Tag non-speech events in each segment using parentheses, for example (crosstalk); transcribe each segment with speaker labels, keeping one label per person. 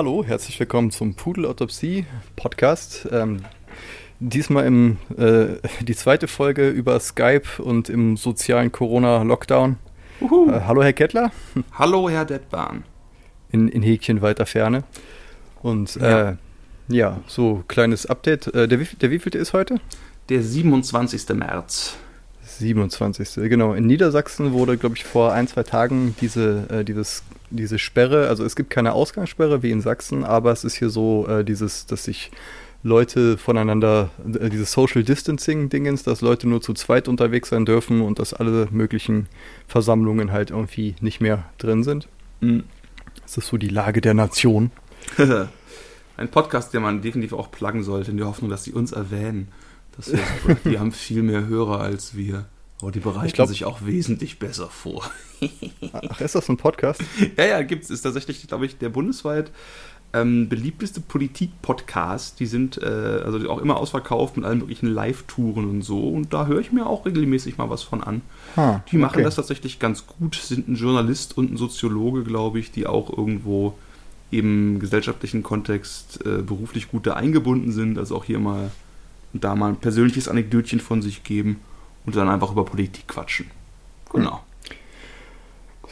Speaker 1: hallo, herzlich willkommen zum Pudelautopsie Podcast. Ähm, diesmal im, äh, die zweite Folge über Skype und im sozialen Corona-Lockdown. Äh, hallo, Herr Kettler.
Speaker 2: Hallo, Herr Detbahn.
Speaker 1: In, in Häkchen weiter Ferne. Und ja, äh, ja so kleines Update. Äh, der, der wievielte ist heute?
Speaker 2: Der 27. März.
Speaker 1: 27. Genau. In Niedersachsen wurde, glaube ich, vor ein, zwei Tagen diese, äh, dieses, diese Sperre, also es gibt keine Ausgangssperre wie in Sachsen, aber es ist hier so äh, dieses, dass sich Leute voneinander, äh, dieses Social Distancing-Dingens, dass Leute nur zu zweit unterwegs sein dürfen und dass alle möglichen Versammlungen halt irgendwie nicht mehr drin sind. Mhm. Das ist so die Lage der Nation. (laughs)
Speaker 2: Ein Podcast, der man definitiv auch pluggen sollte, in der Hoffnung, dass sie uns erwähnen. Das (laughs) die haben viel mehr Hörer als wir. Aber die bereiten glaub, sich auch wesentlich besser vor. (laughs)
Speaker 1: Ach, ist das ein Podcast?
Speaker 2: ja, ja, gibt's. Ist tatsächlich, glaube ich, der bundesweit ähm, beliebteste Politik-Podcast. Die sind äh, also auch immer ausverkauft mit allen möglichen Live-Touren und so. Und da höre ich mir auch regelmäßig mal was von an. Ah, die machen okay. das tatsächlich ganz gut. Sind ein Journalist und ein Soziologe, glaube ich, die auch irgendwo im gesellschaftlichen Kontext äh, beruflich gut da eingebunden sind. Also auch hier mal und da mal ein persönliches Anekdötchen von sich geben und dann einfach über Politik quatschen. Genau.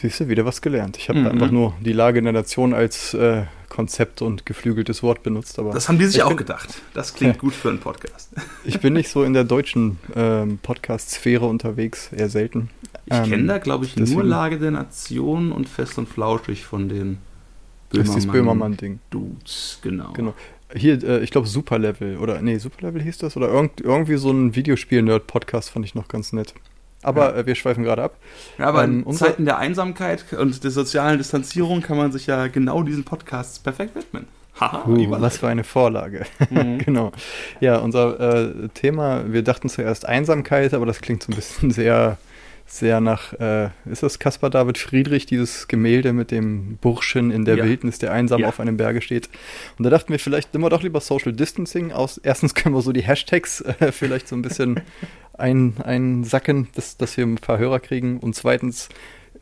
Speaker 1: Siehst du, wieder was gelernt. Ich habe mhm. einfach nur die Lage in der Nation als äh, Konzept und geflügeltes Wort benutzt. Aber
Speaker 2: das haben die sich auch bin, gedacht. Das klingt ja. gut für einen Podcast.
Speaker 1: Ich bin nicht so in der deutschen ähm, Podcast-Sphäre unterwegs, eher selten.
Speaker 2: Ich ähm, kenne da, glaube ich, deswegen. nur Lage der Nation und Fest und Flauschig von den
Speaker 1: Böhmermann-Ding. Böhmermann
Speaker 2: Dudes, genau.
Speaker 1: genau. Hier, äh, ich glaube, Superlevel oder nee, Superlevel hieß das oder irgend, irgendwie so ein Videospiel-Nerd-Podcast fand ich noch ganz nett. Aber ja. äh, wir schweifen gerade ab.
Speaker 2: Ja, aber ähm, in Zeiten der Einsamkeit und der sozialen Distanzierung kann man sich ja genau diesen Podcasts perfekt widmen.
Speaker 1: Haha, uh, was für eine Vorlage. Mhm. (laughs) genau. Ja, unser äh, Thema, wir dachten zuerst Einsamkeit, aber das klingt so ein bisschen (laughs) sehr sehr nach, äh, ist das Caspar David Friedrich, dieses Gemälde mit dem Burschen in der ja. Wildnis, der einsam ja. auf einem Berge steht. Und da dachten wir, vielleicht nehmen wir doch lieber Social Distancing aus. Erstens (laughs) können wir so die Hashtags äh, vielleicht so ein bisschen (laughs) ein, einsacken, dass, dass wir ein paar Hörer kriegen. Und zweitens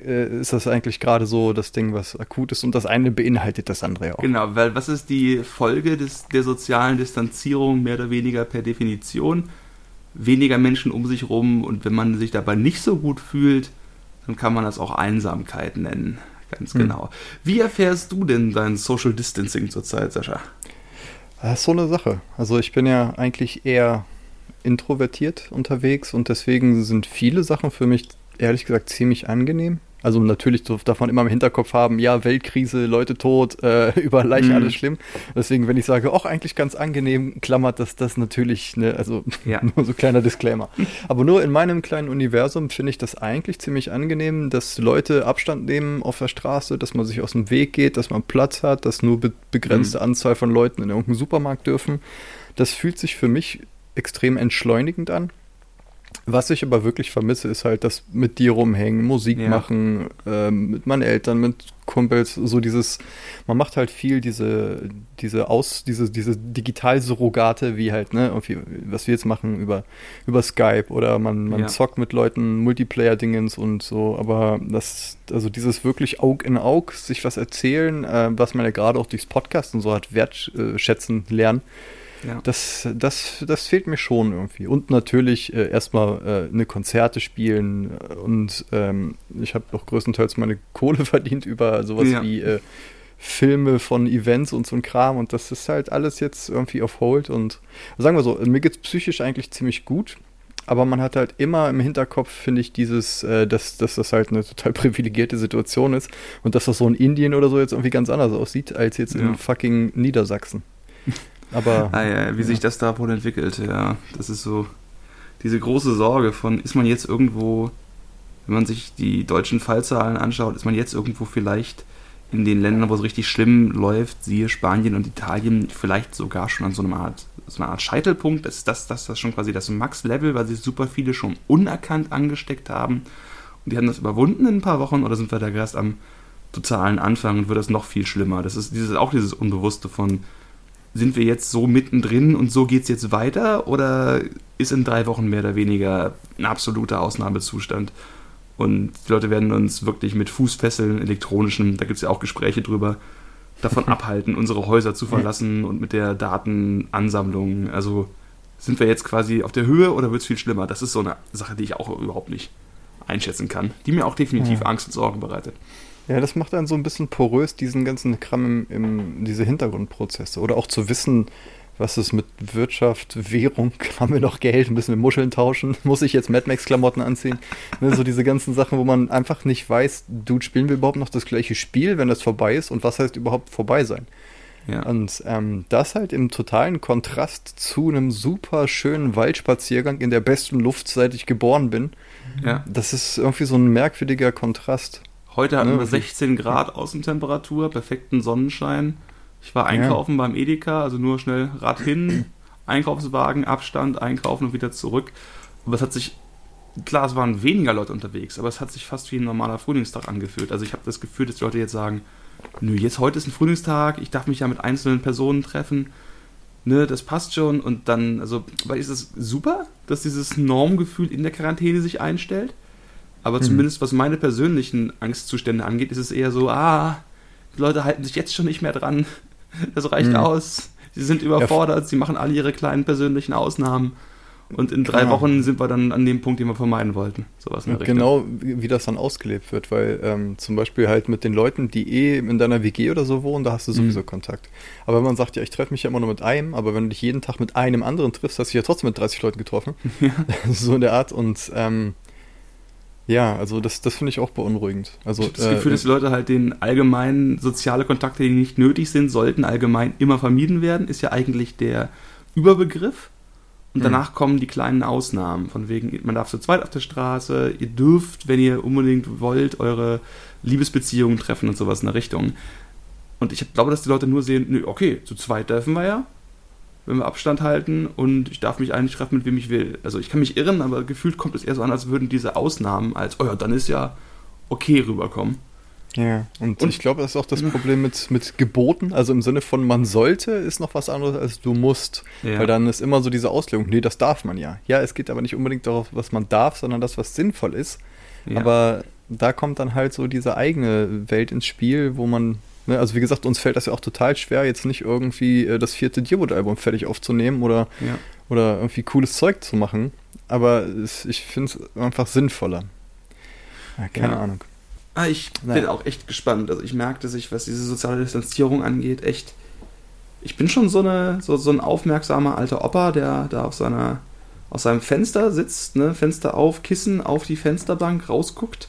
Speaker 1: äh, ist das eigentlich gerade so das Ding, was akut ist. Und das eine beinhaltet das andere auch.
Speaker 2: Genau, weil was ist die Folge des, der sozialen Distanzierung mehr oder weniger per Definition? Weniger Menschen um sich rum und wenn man sich dabei nicht so gut fühlt, dann kann man das auch Einsamkeit nennen. Ganz hm. genau. Wie erfährst du denn dein Social Distancing zurzeit, Sascha?
Speaker 1: Das ist so eine Sache. Also ich bin ja eigentlich eher introvertiert unterwegs und deswegen sind viele Sachen für mich ehrlich gesagt ziemlich angenehm. Also natürlich darf man immer im Hinterkopf haben, ja, Weltkrise, Leute tot, äh, (laughs) überall Leiche, mhm. alles schlimm. Deswegen, wenn ich sage, auch eigentlich ganz angenehm, klammert das das natürlich, ne, also (laughs) ja. nur so kleiner Disclaimer. Aber nur in meinem kleinen Universum finde ich das eigentlich ziemlich angenehm, dass Leute Abstand nehmen auf der Straße, dass man sich aus dem Weg geht, dass man Platz hat, dass nur be begrenzte mhm. Anzahl von Leuten in irgendeinem Supermarkt dürfen. Das fühlt sich für mich extrem entschleunigend an. Was ich aber wirklich vermisse, ist halt das mit dir rumhängen, Musik ja. machen, ähm, mit meinen Eltern, mit Kumpels, so dieses, man macht halt viel diese, diese Aus, diese, diese Digitalsurrogate, wie halt, ne, was wir jetzt machen über, über Skype oder man, man ja. zockt mit Leuten Multiplayer-Dingens und so, aber das, also dieses wirklich Aug in Aug, sich was erzählen, äh, was man ja gerade auch durchs Podcast und so hat wertschätzen lernen, ja. Das, das, das fehlt mir schon irgendwie. Und natürlich äh, erstmal äh, eine Konzerte spielen und ähm, ich habe auch größtenteils meine (laughs) Kohle verdient über sowas ja. wie äh, Filme von Events und so ein Kram und das ist halt alles jetzt irgendwie auf Hold und sagen wir so, mir geht es psychisch eigentlich ziemlich gut. Aber man hat halt immer im Hinterkopf, finde ich, dieses, äh, dass, dass das halt eine total (laughs) privilegierte Situation ist und dass das so in Indien oder so jetzt irgendwie ganz anders aussieht als jetzt ja. in fucking Niedersachsen.
Speaker 2: Aber. Ah, ja, wie sich das da wohl entwickelt, ja. Das ist so diese große Sorge von, ist man jetzt irgendwo, wenn man sich die deutschen Fallzahlen anschaut, ist man jetzt irgendwo vielleicht in den Ländern, wo es richtig schlimm läuft, siehe Spanien und Italien, vielleicht sogar schon an so einer Art, so einer Art Scheitelpunkt. Ist das, das, das schon quasi das Max-Level, weil sich super viele schon unerkannt angesteckt haben. Und die haben das überwunden in ein paar Wochen oder sind wir da erst am totalen Anfang und wird das noch viel schlimmer. Das ist dieses, auch dieses Unbewusste von, sind wir jetzt so mittendrin und so geht es jetzt weiter oder ist in drei Wochen mehr oder weniger ein absoluter Ausnahmezustand? Und die Leute werden uns wirklich mit Fußfesseln, elektronischen, da gibt es ja auch Gespräche drüber, davon (laughs) abhalten, unsere Häuser zu verlassen und mit der Datenansammlung. Also sind wir jetzt quasi auf der Höhe oder wird es viel schlimmer? Das ist so eine Sache, die ich auch überhaupt nicht einschätzen kann, die mir auch definitiv ja. Angst und Sorgen bereitet.
Speaker 1: Ja, das macht dann so ein bisschen porös, diesen ganzen Kram im, im diese Hintergrundprozesse. Oder auch zu wissen, was ist mit Wirtschaft, Währung, (laughs) haben wir noch Geld, müssen wir Muscheln tauschen, (laughs) muss ich jetzt Mad Max-Klamotten anziehen? Ne, so diese ganzen Sachen, wo man einfach nicht weiß, du, spielen wir überhaupt noch das gleiche Spiel, wenn das vorbei ist und was heißt überhaupt vorbei sein? Ja. Und ähm, das halt im totalen Kontrast zu einem super schönen Waldspaziergang in der besten Luft, seit ich geboren bin. Ja. Das ist irgendwie so ein merkwürdiger Kontrast.
Speaker 2: Heute hatten ne? wir 16 Grad Außentemperatur, perfekten Sonnenschein. Ich war einkaufen ja. beim Edeka, also nur schnell Rad hin, (clears throat) Einkaufswagen, Abstand, einkaufen und wieder zurück. Aber es hat sich, klar, es waren weniger Leute unterwegs, aber es hat sich fast wie ein normaler Frühlingstag angefühlt. Also ich habe das Gefühl, dass die Leute jetzt sagen, nö, jetzt heute ist ein Frühlingstag, ich darf mich ja mit einzelnen Personen treffen. Ne, das passt schon und dann, also, weil ist es super, dass dieses Normgefühl in der Quarantäne sich einstellt. Aber mhm. zumindest was meine persönlichen Angstzustände angeht, ist es eher so, ah, die Leute halten sich jetzt schon nicht mehr dran. (laughs) Das reicht mhm. aus. Sie sind überfordert, ja. sie machen alle ihre kleinen persönlichen Ausnahmen. Und in drei genau. Wochen sind wir dann an dem Punkt, den wir vermeiden wollten.
Speaker 1: Sowas in genau, wie, das dann ausgelebt wird, weil ähm, zum Beispiel halt mit den Leuten, die eh in deiner WG oder so wohnen, da hast du sowieso mhm. Kontakt. Aber wenn man sagt, ja, ich treffe mich ja immer nur mit einem, aber wenn du dich jeden Tag mit einem anderen triffst, hast du dich ja trotzdem mit 30 Leuten getroffen. (laughs) Ja. (laughs) so in der Art. Und ähm, ja, also das, das finde ich auch beunruhigend. Also,
Speaker 2: ich habe das Gefühl, äh, dass die Leute halt den allgemeinen soziale Kontakte, die nicht nötig sind, sollten allgemein immer vermieden werden, ist ja eigentlich der Überbegriff. Und hm. danach kommen die kleinen Ausnahmen, von wegen, man darf zu zweit auf der Straße, ihr dürft, wenn ihr unbedingt wollt, eure Liebesbeziehungen treffen und sowas in der Richtung. Und ich glaube, dass die Leute nur sehen, nö, okay, zu zweit dürfen wir ja, wenn wir Abstand halten und ich darf mich eigentlich treffen, mit wem ich will. Also ich kann mich irren, aber gefühlt kommt es eher so an, als würden diese Ausnahmen als, oh ja, dann ist ja okay rüberkommen.
Speaker 1: Ja, und, und ich glaube, das ist auch das Problem mit, mit Geboten. Also im Sinne von man sollte ist noch was anderes als du musst. Ja. Weil dann ist immer so diese Auslegung, nee, das darf man ja. Ja, es geht aber nicht unbedingt darauf, was man darf, sondern das, was sinnvoll ist. Ja. Aber da kommt dann halt so diese eigene Welt ins Spiel, wo man Ne, also wie gesagt, uns fällt das ja auch total schwer, jetzt nicht irgendwie äh, das vierte Dearwood-Album fertig aufzunehmen oder, ja. oder irgendwie cooles Zeug zu machen. Aber es, ich finde es einfach sinnvoller. Ja, keine ja. Ahnung.
Speaker 2: Ah, ich naja. bin auch echt gespannt. Also ich merke, dass ich, was diese soziale Distanzierung angeht, echt. Ich bin schon so, eine, so, so ein aufmerksamer alter Opa, der da auf seiner, aus seinem Fenster sitzt, ne, Fenster auf, Kissen auf die Fensterbank rausguckt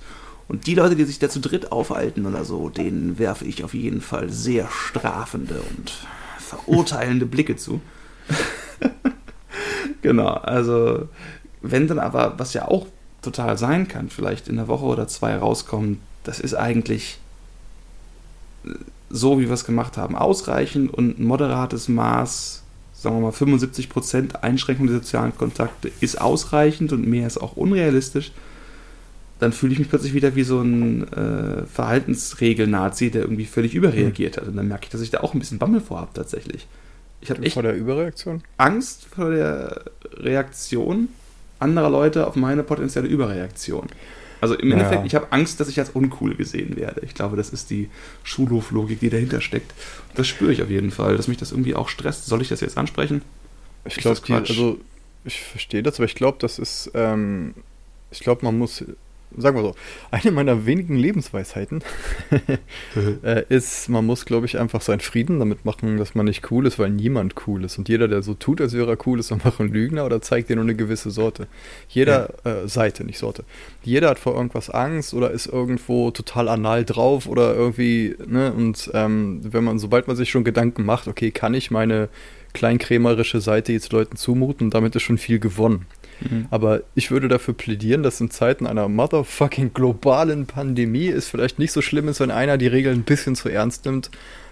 Speaker 2: und die Leute, die sich da zu dritt aufhalten oder so, denen werfe ich auf jeden Fall sehr strafende und verurteilende Blicke zu. (laughs) genau, also wenn dann aber, was ja auch total sein kann, vielleicht in der Woche oder zwei rauskommt, das ist eigentlich so, wie wir es gemacht haben, ausreichend und ein moderates Maß, sagen wir mal 75% Einschränkung der sozialen Kontakte ist ausreichend und mehr ist auch unrealistisch dann fühle ich mich plötzlich wieder wie so ein äh, Verhaltensregel-Nazi, der irgendwie völlig überreagiert hat. Und dann merke ich, dass ich da auch ein bisschen Bammel vor habe tatsächlich.
Speaker 1: Ich habe echt vor der Überreaktion?
Speaker 2: Angst vor der Reaktion anderer Leute auf meine potenzielle Überreaktion. Also im ja. Endeffekt, ich habe Angst, dass ich als uncool gesehen werde. Ich glaube, das ist die Schulhoflogik, die dahinter steckt. Das spüre ich auf jeden Fall, dass mich das irgendwie auch stresst. Soll ich das jetzt ansprechen?
Speaker 1: Ich glaube, also ich verstehe das, aber ich glaube, das ist, ähm, ich glaube, man muss sagen wir so, eine meiner wenigen Lebensweisheiten (laughs) äh, ist, man muss, glaube ich, einfach seinen Frieden damit machen, dass man nicht cool ist, weil niemand cool ist. Und jeder, der so tut, als wäre er cool, ist einfach ein Lügner oder zeigt dir nur eine gewisse Sorte. Jeder, ja. äh, Seite, nicht Sorte. Jeder hat vor irgendwas Angst oder ist irgendwo total anal drauf oder irgendwie, ne, und ähm, wenn man, sobald man sich schon Gedanken macht, okay, kann ich meine kleinkrämerische Seite jetzt Leuten zumuten, damit ist schon viel gewonnen. Mhm. Aber ich würde dafür plädieren, dass in Zeiten einer motherfucking globalen Pandemie es vielleicht nicht so schlimm ist, wenn einer die Regeln ein bisschen zu ernst nimmt,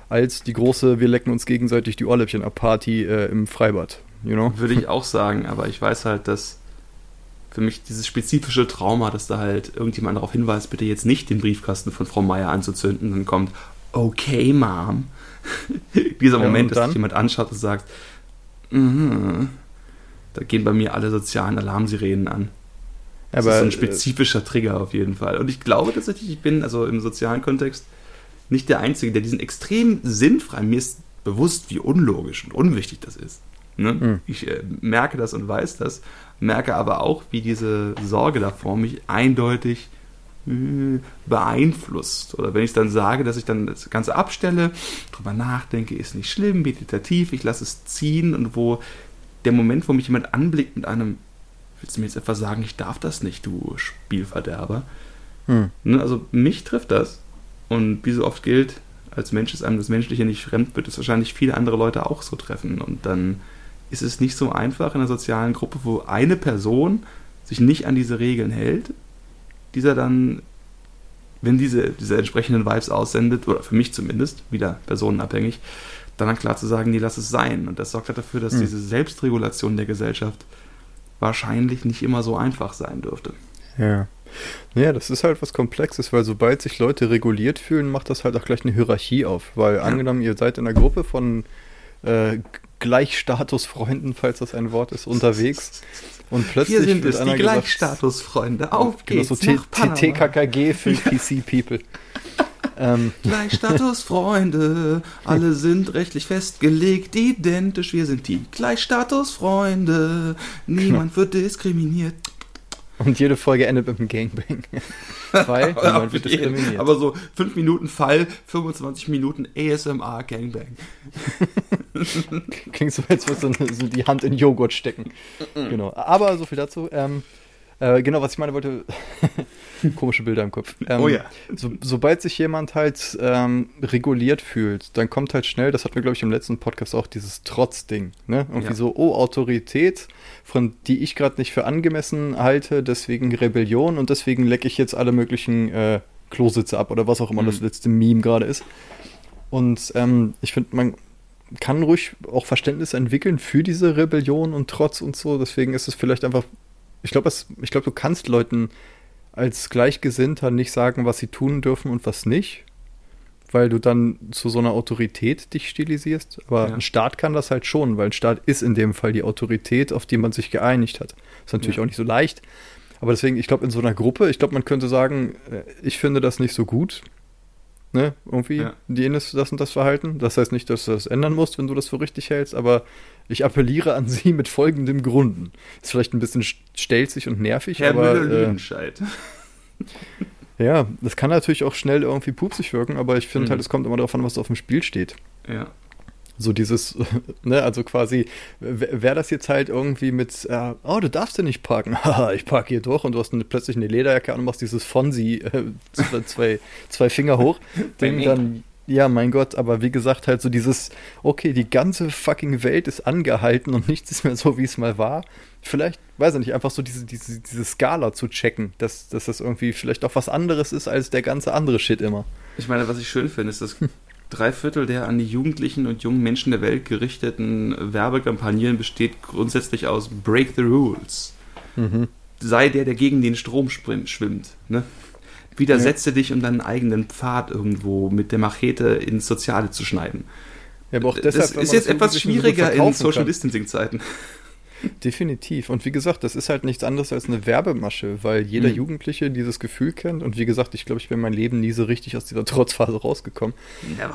Speaker 1: als die große Wir lecken uns gegenseitig die Ohrläppchen ab Party äh, im Freibad.
Speaker 2: You know? Würde ich auch sagen, aber ich weiß halt, dass für mich dieses spezifische Trauma, dass da halt irgendjemand darauf hinweist, bitte jetzt nicht den Briefkasten von Frau Meier anzuzünden, dann kommt, okay, Mom. (laughs) Dieser Moment, ja, dass sich jemand anschaut und sagt, mhm. Da gehen bei mir alle sozialen Alarmsirenen an. Das Aber, ist so ein äh, spezifischer Trigger auf jeden Fall. Und ich glaube tatsächlich, ich bin, also im sozialen Kontext, nicht der Einzige, der diesen extrem sinnfreien, mir ist bewusst, wie unlogisch und unwichtig das ist. Ne? Mhm. Ich äh, merke das und weiß das, merke aber auch, wie diese Sorge davor mich eindeutig äh, beeinflusst. Oder wenn ich dann sage, dass ich dann das Ganze abstelle, drüber nachdenke, ist nicht schlimm, meditativ, ich lasse es ziehen und wo der Moment, wo mich jemand anblickt mit einem, willst du mir jetzt etwas sagen, ich darf das nicht, du Spielverderber. Hm. Ne, also mich trifft das. Und wie so oft gilt, als Mensch ist einem das Menschliche nicht fremd, wird es wahrscheinlich viele andere Leute auch so treffen. Und dann ist es nicht so einfach in einer sozialen Gruppe, wo eine Person sich nicht an diese Regeln hält, dieser dann, wenn diese, diese entsprechenden Vibes aussendet, oder für mich zumindest, wieder personenabhängig, dann, dann klar zu sagen, nee, lass es sein. Und das sorgt halt dafür, dass mhm. diese Selbstregulation der Gesellschaft wahrscheinlich nicht immer so einfach sein dürfte.
Speaker 1: Ja. Naja, das ist halt was Komplexes, weil sobald sich Leute reguliert fühlen, macht das halt auch gleich eine Hierarchie auf. Weil ja. angenommen, ihr seid in einer Gruppe von äh, Gleichstatusfreunden, falls das ein Wort ist, unterwegs. Und plötzlich
Speaker 2: Hier sind es, die Gleichstatusfreunde. Auf genau, geht's so nach
Speaker 1: TKKG für (laughs) PC-People.
Speaker 2: Ähm. Gleichstatusfreunde, alle sind rechtlich festgelegt, identisch, wir sind die Gleichstatusfreunde, niemand wird diskriminiert.
Speaker 1: Und jede Folge endet mit einem Gangbang. Weil (laughs) niemand wird diskriminiert.
Speaker 2: Aber so 5 Minuten Fall, 25 Minuten ASMR Gangbang. (laughs)
Speaker 1: Klingt so, als würde so, so die Hand in Joghurt stecken. genau. Aber so viel dazu. Ähm, äh, genau, was ich meine wollte, (laughs) komische Bilder im Kopf.
Speaker 2: Ähm, oh ja.
Speaker 1: So, sobald sich jemand halt ähm, reguliert fühlt, dann kommt halt schnell, das hatten wir, glaube ich, im letzten Podcast auch, dieses Trotzding. Ne? Irgendwie ja. so, oh, Autorität, von die ich gerade nicht für angemessen halte, deswegen Rebellion und deswegen lecke ich jetzt alle möglichen äh, Klositze ab oder was auch immer mhm. das letzte Meme gerade ist. Und ähm, ich finde, man kann ruhig auch Verständnis entwickeln für diese Rebellion und Trotz und so. Deswegen ist es vielleicht einfach ich glaube, ich glaube, du kannst Leuten als Gleichgesinnter nicht sagen, was sie tun dürfen und was nicht, weil du dann zu so einer Autorität dich stilisierst. Aber ja. ein Staat kann das halt schon, weil ein Staat ist in dem Fall die Autorität, auf die man sich geeinigt hat. Ist natürlich ja. auch nicht so leicht. Aber deswegen, ich glaube, in so einer Gruppe, ich glaube, man könnte sagen, äh, ich finde das nicht so gut. Ne, irgendwie, ja. die das und das Verhalten. Das heißt nicht, dass du das ändern musst, wenn du das für richtig hältst, aber ich appelliere an Sie mit folgendem Gründen. Ist vielleicht ein bisschen stelzig und nervig, Herr aber. Müller-Lüdenscheid. Äh, (laughs) ja, das kann natürlich auch schnell irgendwie pupsig wirken, aber ich finde mhm. halt, es kommt immer darauf an, was auf dem Spiel steht.
Speaker 2: Ja.
Speaker 1: So dieses, (laughs) ne, also quasi, wäre das jetzt halt irgendwie mit, äh, oh, du darfst ja nicht parken, (laughs) haha, ich parke hier durch und du hast eine, plötzlich eine Lederjacke an und machst dieses Fonsi, äh, (laughs) zwei, zwei Finger hoch, Ding dann ja, mein Gott, aber wie gesagt, halt so dieses, okay, die ganze fucking Welt ist angehalten und nichts ist mehr so, wie es mal war. Vielleicht, weiß ich nicht, einfach so diese, diese, diese Skala zu checken, dass, dass das irgendwie vielleicht auch was anderes ist als der ganze andere Shit immer.
Speaker 2: Ich meine, was ich schön finde, ist, dass drei Viertel der an die Jugendlichen und jungen Menschen der Welt gerichteten Werbekampagnen besteht grundsätzlich aus Break the Rules. Mhm. Sei der, der gegen den Strom schwimmt. Ne? Widersetze ja. dich, um deinen eigenen Pfad irgendwo mit der Machete ins Soziale zu schneiden. Ja, aber auch deshalb, das ist jetzt etwas schwieriger in Social Distancing-Zeiten.
Speaker 1: Definitiv. Und wie gesagt, das ist halt nichts anderes als eine Werbemasche, weil jeder mhm. Jugendliche dieses Gefühl kennt. Und wie gesagt, ich glaube, ich bin mein Leben nie so richtig aus dieser (laughs) Trotzphase rausgekommen.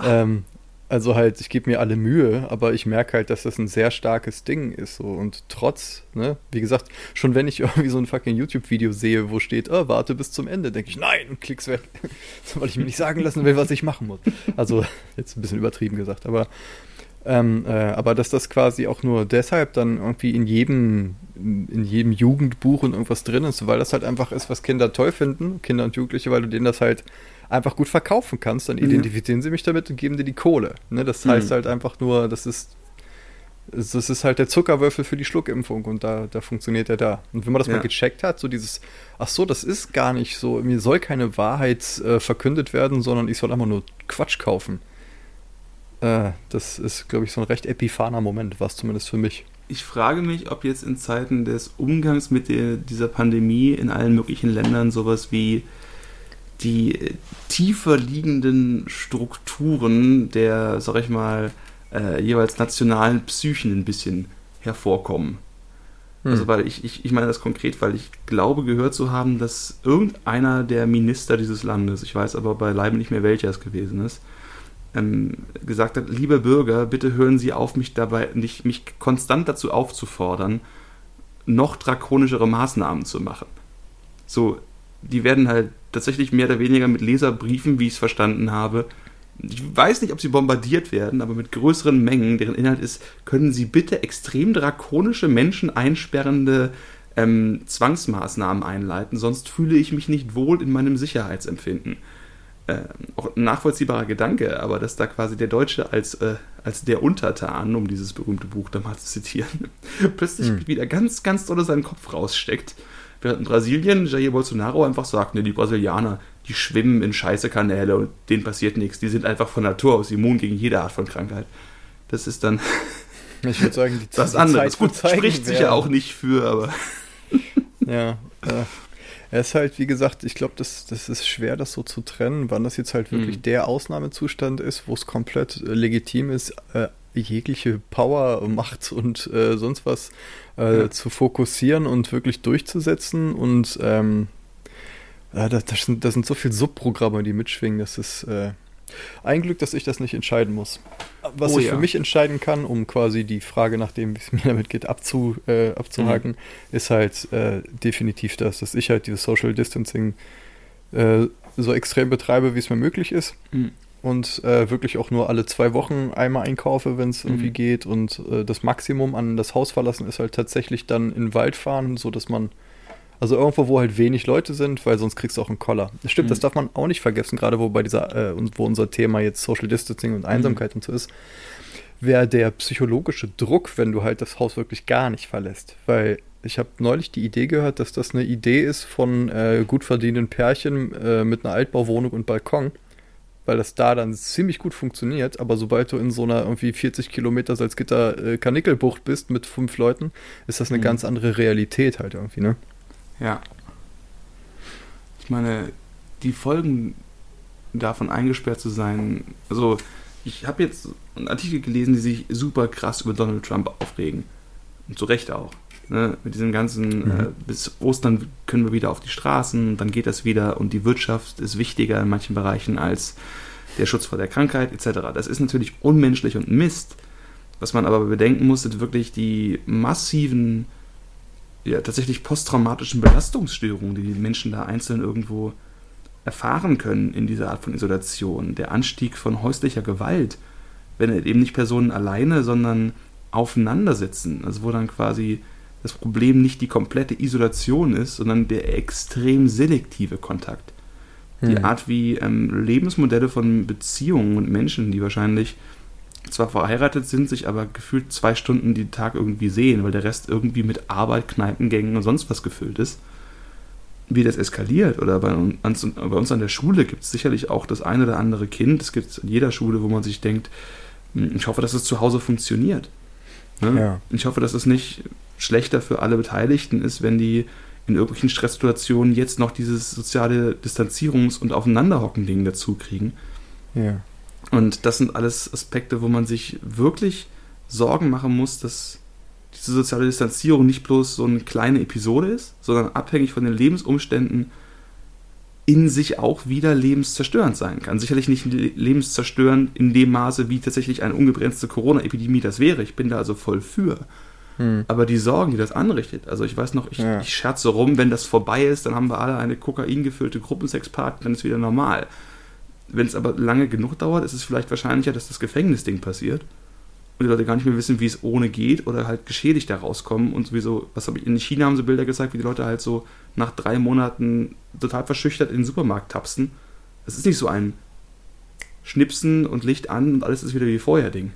Speaker 1: Ähm, also halt, ich gebe mir alle Mühe, aber ich merke halt, dass das ein sehr starkes Ding ist. So. Und trotz, ne, wie gesagt, schon wenn ich (laughs) irgendwie so ein fucking YouTube-Video sehe, wo steht, oh, warte bis zum Ende, denke ich, nein, und klick's weg. (laughs) Weil ich mir nicht sagen lassen will, was ich machen muss. Also, jetzt ein bisschen übertrieben gesagt, aber ähm, äh, aber dass das quasi auch nur deshalb dann irgendwie in jedem, in jedem Jugendbuch und irgendwas drin ist, weil das halt einfach ist, was Kinder toll finden, Kinder und Jugendliche, weil du denen das halt einfach gut verkaufen kannst, dann mhm. identifizieren sie mich damit und geben dir die Kohle. Ne? Das mhm. heißt halt einfach nur, das ist das ist halt der Zuckerwürfel für die Schluckimpfung und da, da funktioniert er da. Und wenn man das ja. mal gecheckt hat, so dieses, ach so, das ist gar nicht so, mir soll keine Wahrheit äh, verkündet werden, sondern ich soll einfach nur Quatsch kaufen. Äh, das ist, glaube ich, so ein recht epiphaner Moment, war es zumindest für mich.
Speaker 2: Ich frage mich, ob jetzt in Zeiten des Umgangs mit der, dieser Pandemie in allen möglichen Ländern sowas wie die tiefer liegenden Strukturen der, sag ich mal, äh, jeweils nationalen Psychen ein bisschen hervorkommen. Hm. Also weil ich, ich, ich meine das konkret, weil ich glaube gehört zu haben, dass irgendeiner der Minister dieses Landes, ich weiß aber beileibe nicht mehr welcher es gewesen ist, gesagt hat, liebe Bürger, bitte hören Sie auf, mich dabei, nicht, mich konstant dazu aufzufordern, noch drakonischere Maßnahmen zu machen. So, die werden halt tatsächlich mehr oder weniger mit Leserbriefen, wie ich es verstanden habe, ich weiß nicht, ob sie bombardiert werden, aber mit größeren Mengen, deren Inhalt ist, können sie bitte extrem drakonische, Menschen einsperrende ähm, Zwangsmaßnahmen einleiten, sonst fühle ich mich nicht wohl in meinem Sicherheitsempfinden. Äh, auch ein nachvollziehbarer Gedanke, aber dass da quasi der Deutsche als, äh, als der Untertan, um dieses berühmte Buch da mal zu zitieren, (laughs) plötzlich hm. wieder ganz, ganz doll seinen Kopf raussteckt. Während in Brasilien Jair Bolsonaro einfach sagt, ne, die Brasilianer, die schwimmen in scheiße Kanäle und denen passiert nichts. Die sind einfach von Natur aus immun gegen jede Art von Krankheit. Das ist dann. (laughs)
Speaker 1: Ich würde sagen, die (laughs)
Speaker 2: das andere. Gut, spricht sich ja auch nicht für, aber.
Speaker 1: ja, äh, er ist halt, wie gesagt, ich glaube, das, das ist schwer, das so zu trennen, wann das jetzt halt wirklich mhm. der Ausnahmezustand ist, wo es komplett äh, legitim ist, äh, jegliche Power, Macht und äh, sonst was äh, ja. zu fokussieren und wirklich durchzusetzen und ähm, das, das, sind, das sind so viele Subprogramme, die mitschwingen. Das ist äh, ein Glück, dass ich das nicht entscheiden muss. Was oh, ich ja. für mich entscheiden kann, um quasi die Frage, nachdem wie es mir (laughs) damit geht, abzu, äh, abzuhaken, mhm. ist halt äh, definitiv das, dass ich halt dieses Social Distancing äh, so extrem betreibe, wie es mir möglich ist. Mhm. Und äh, wirklich auch nur alle zwei Wochen einmal einkaufe, wenn es irgendwie mhm. geht. Und äh, das Maximum an das Haus verlassen ist halt tatsächlich dann in den Wald fahren, sodass man also irgendwo, wo halt wenig Leute sind, weil sonst kriegst du auch einen Koller. Das stimmt, mhm. das darf man auch nicht vergessen, gerade wo bei dieser, äh, wo unser Thema jetzt Social Distancing und Einsamkeit mhm. und so ist, wäre der psychologische Druck, wenn du halt das Haus wirklich gar nicht verlässt. Weil ich habe neulich die Idee gehört, dass das eine Idee ist von äh, gut verdienenden Pärchen äh, mit einer Altbauwohnung und Balkon, weil das da dann ziemlich gut funktioniert. Aber sobald du in so einer irgendwie 40 Kilometer Salzgitter äh, bist mit fünf Leuten, ist das eine mhm. ganz andere Realität halt irgendwie, ne?
Speaker 2: Ja. Ich meine, die Folgen davon eingesperrt zu sein, also ich habe jetzt einen Artikel gelesen, die sich super krass über Donald Trump aufregen. Und zu Recht auch. Ne? Mit diesem ganzen, mhm. äh, bis Ostern können wir wieder auf die Straßen, dann geht das wieder und die Wirtschaft ist wichtiger in manchen Bereichen als der Schutz vor der Krankheit etc. Das ist natürlich unmenschlich und Mist. Was man aber bedenken muss, sind wirklich die massiven ja, tatsächlich posttraumatischen Belastungsstörungen, die die Menschen da einzeln irgendwo erfahren können in dieser Art von Isolation. Der Anstieg von häuslicher Gewalt, wenn eben nicht Personen alleine, sondern aufeinander sitzen. Also wo dann quasi das Problem nicht die komplette Isolation ist, sondern der extrem selektive Kontakt. Die hm. Art, wie ähm, Lebensmodelle von Beziehungen und Menschen, die wahrscheinlich zwar verheiratet sind, sich aber gefühlt zwei Stunden die Tag irgendwie sehen, weil der Rest irgendwie mit Arbeit, Kneipengängen und sonst was gefüllt ist. Wie das eskaliert oder bei uns, bei uns an der Schule gibt es sicherlich auch das eine oder andere Kind, es gibt in jeder Schule, wo man sich denkt, hm, ich hoffe, dass es zu Hause funktioniert. Ne? Ja. Ich hoffe, dass es nicht schlechter für alle Beteiligten ist, wenn die in irgendwelchen Stresssituationen jetzt noch dieses soziale Distanzierungs- und Aufeinanderhocken-Ding dazu kriegen. Ja. Und das sind alles Aspekte, wo man sich wirklich Sorgen machen muss, dass diese soziale Distanzierung nicht bloß so eine kleine Episode ist, sondern abhängig von den Lebensumständen in sich auch wieder lebenszerstörend sein kann. Sicherlich nicht lebenszerstörend in dem Maße, wie tatsächlich eine ungebremste Corona-Epidemie das wäre. Ich bin da also voll für. Hm. Aber die Sorgen, die das anrichtet, also ich weiß noch, ich, ja. ich scherze rum, wenn das vorbei ist, dann haben wir alle eine kokaingefüllte Gruppensexparty, dann ist wieder normal. Wenn es aber lange genug dauert, ist es vielleicht wahrscheinlicher, dass das Gefängnisding passiert und die Leute gar nicht mehr wissen, wie es ohne geht oder halt geschädigt da rauskommen und sowieso, was habe ich, in China haben sie Bilder gezeigt, wie die Leute halt so nach drei Monaten total verschüchtert in den Supermarkt tapsen. Das ist nicht so ein Schnipsen und Licht an und alles ist wieder wie vorher Ding.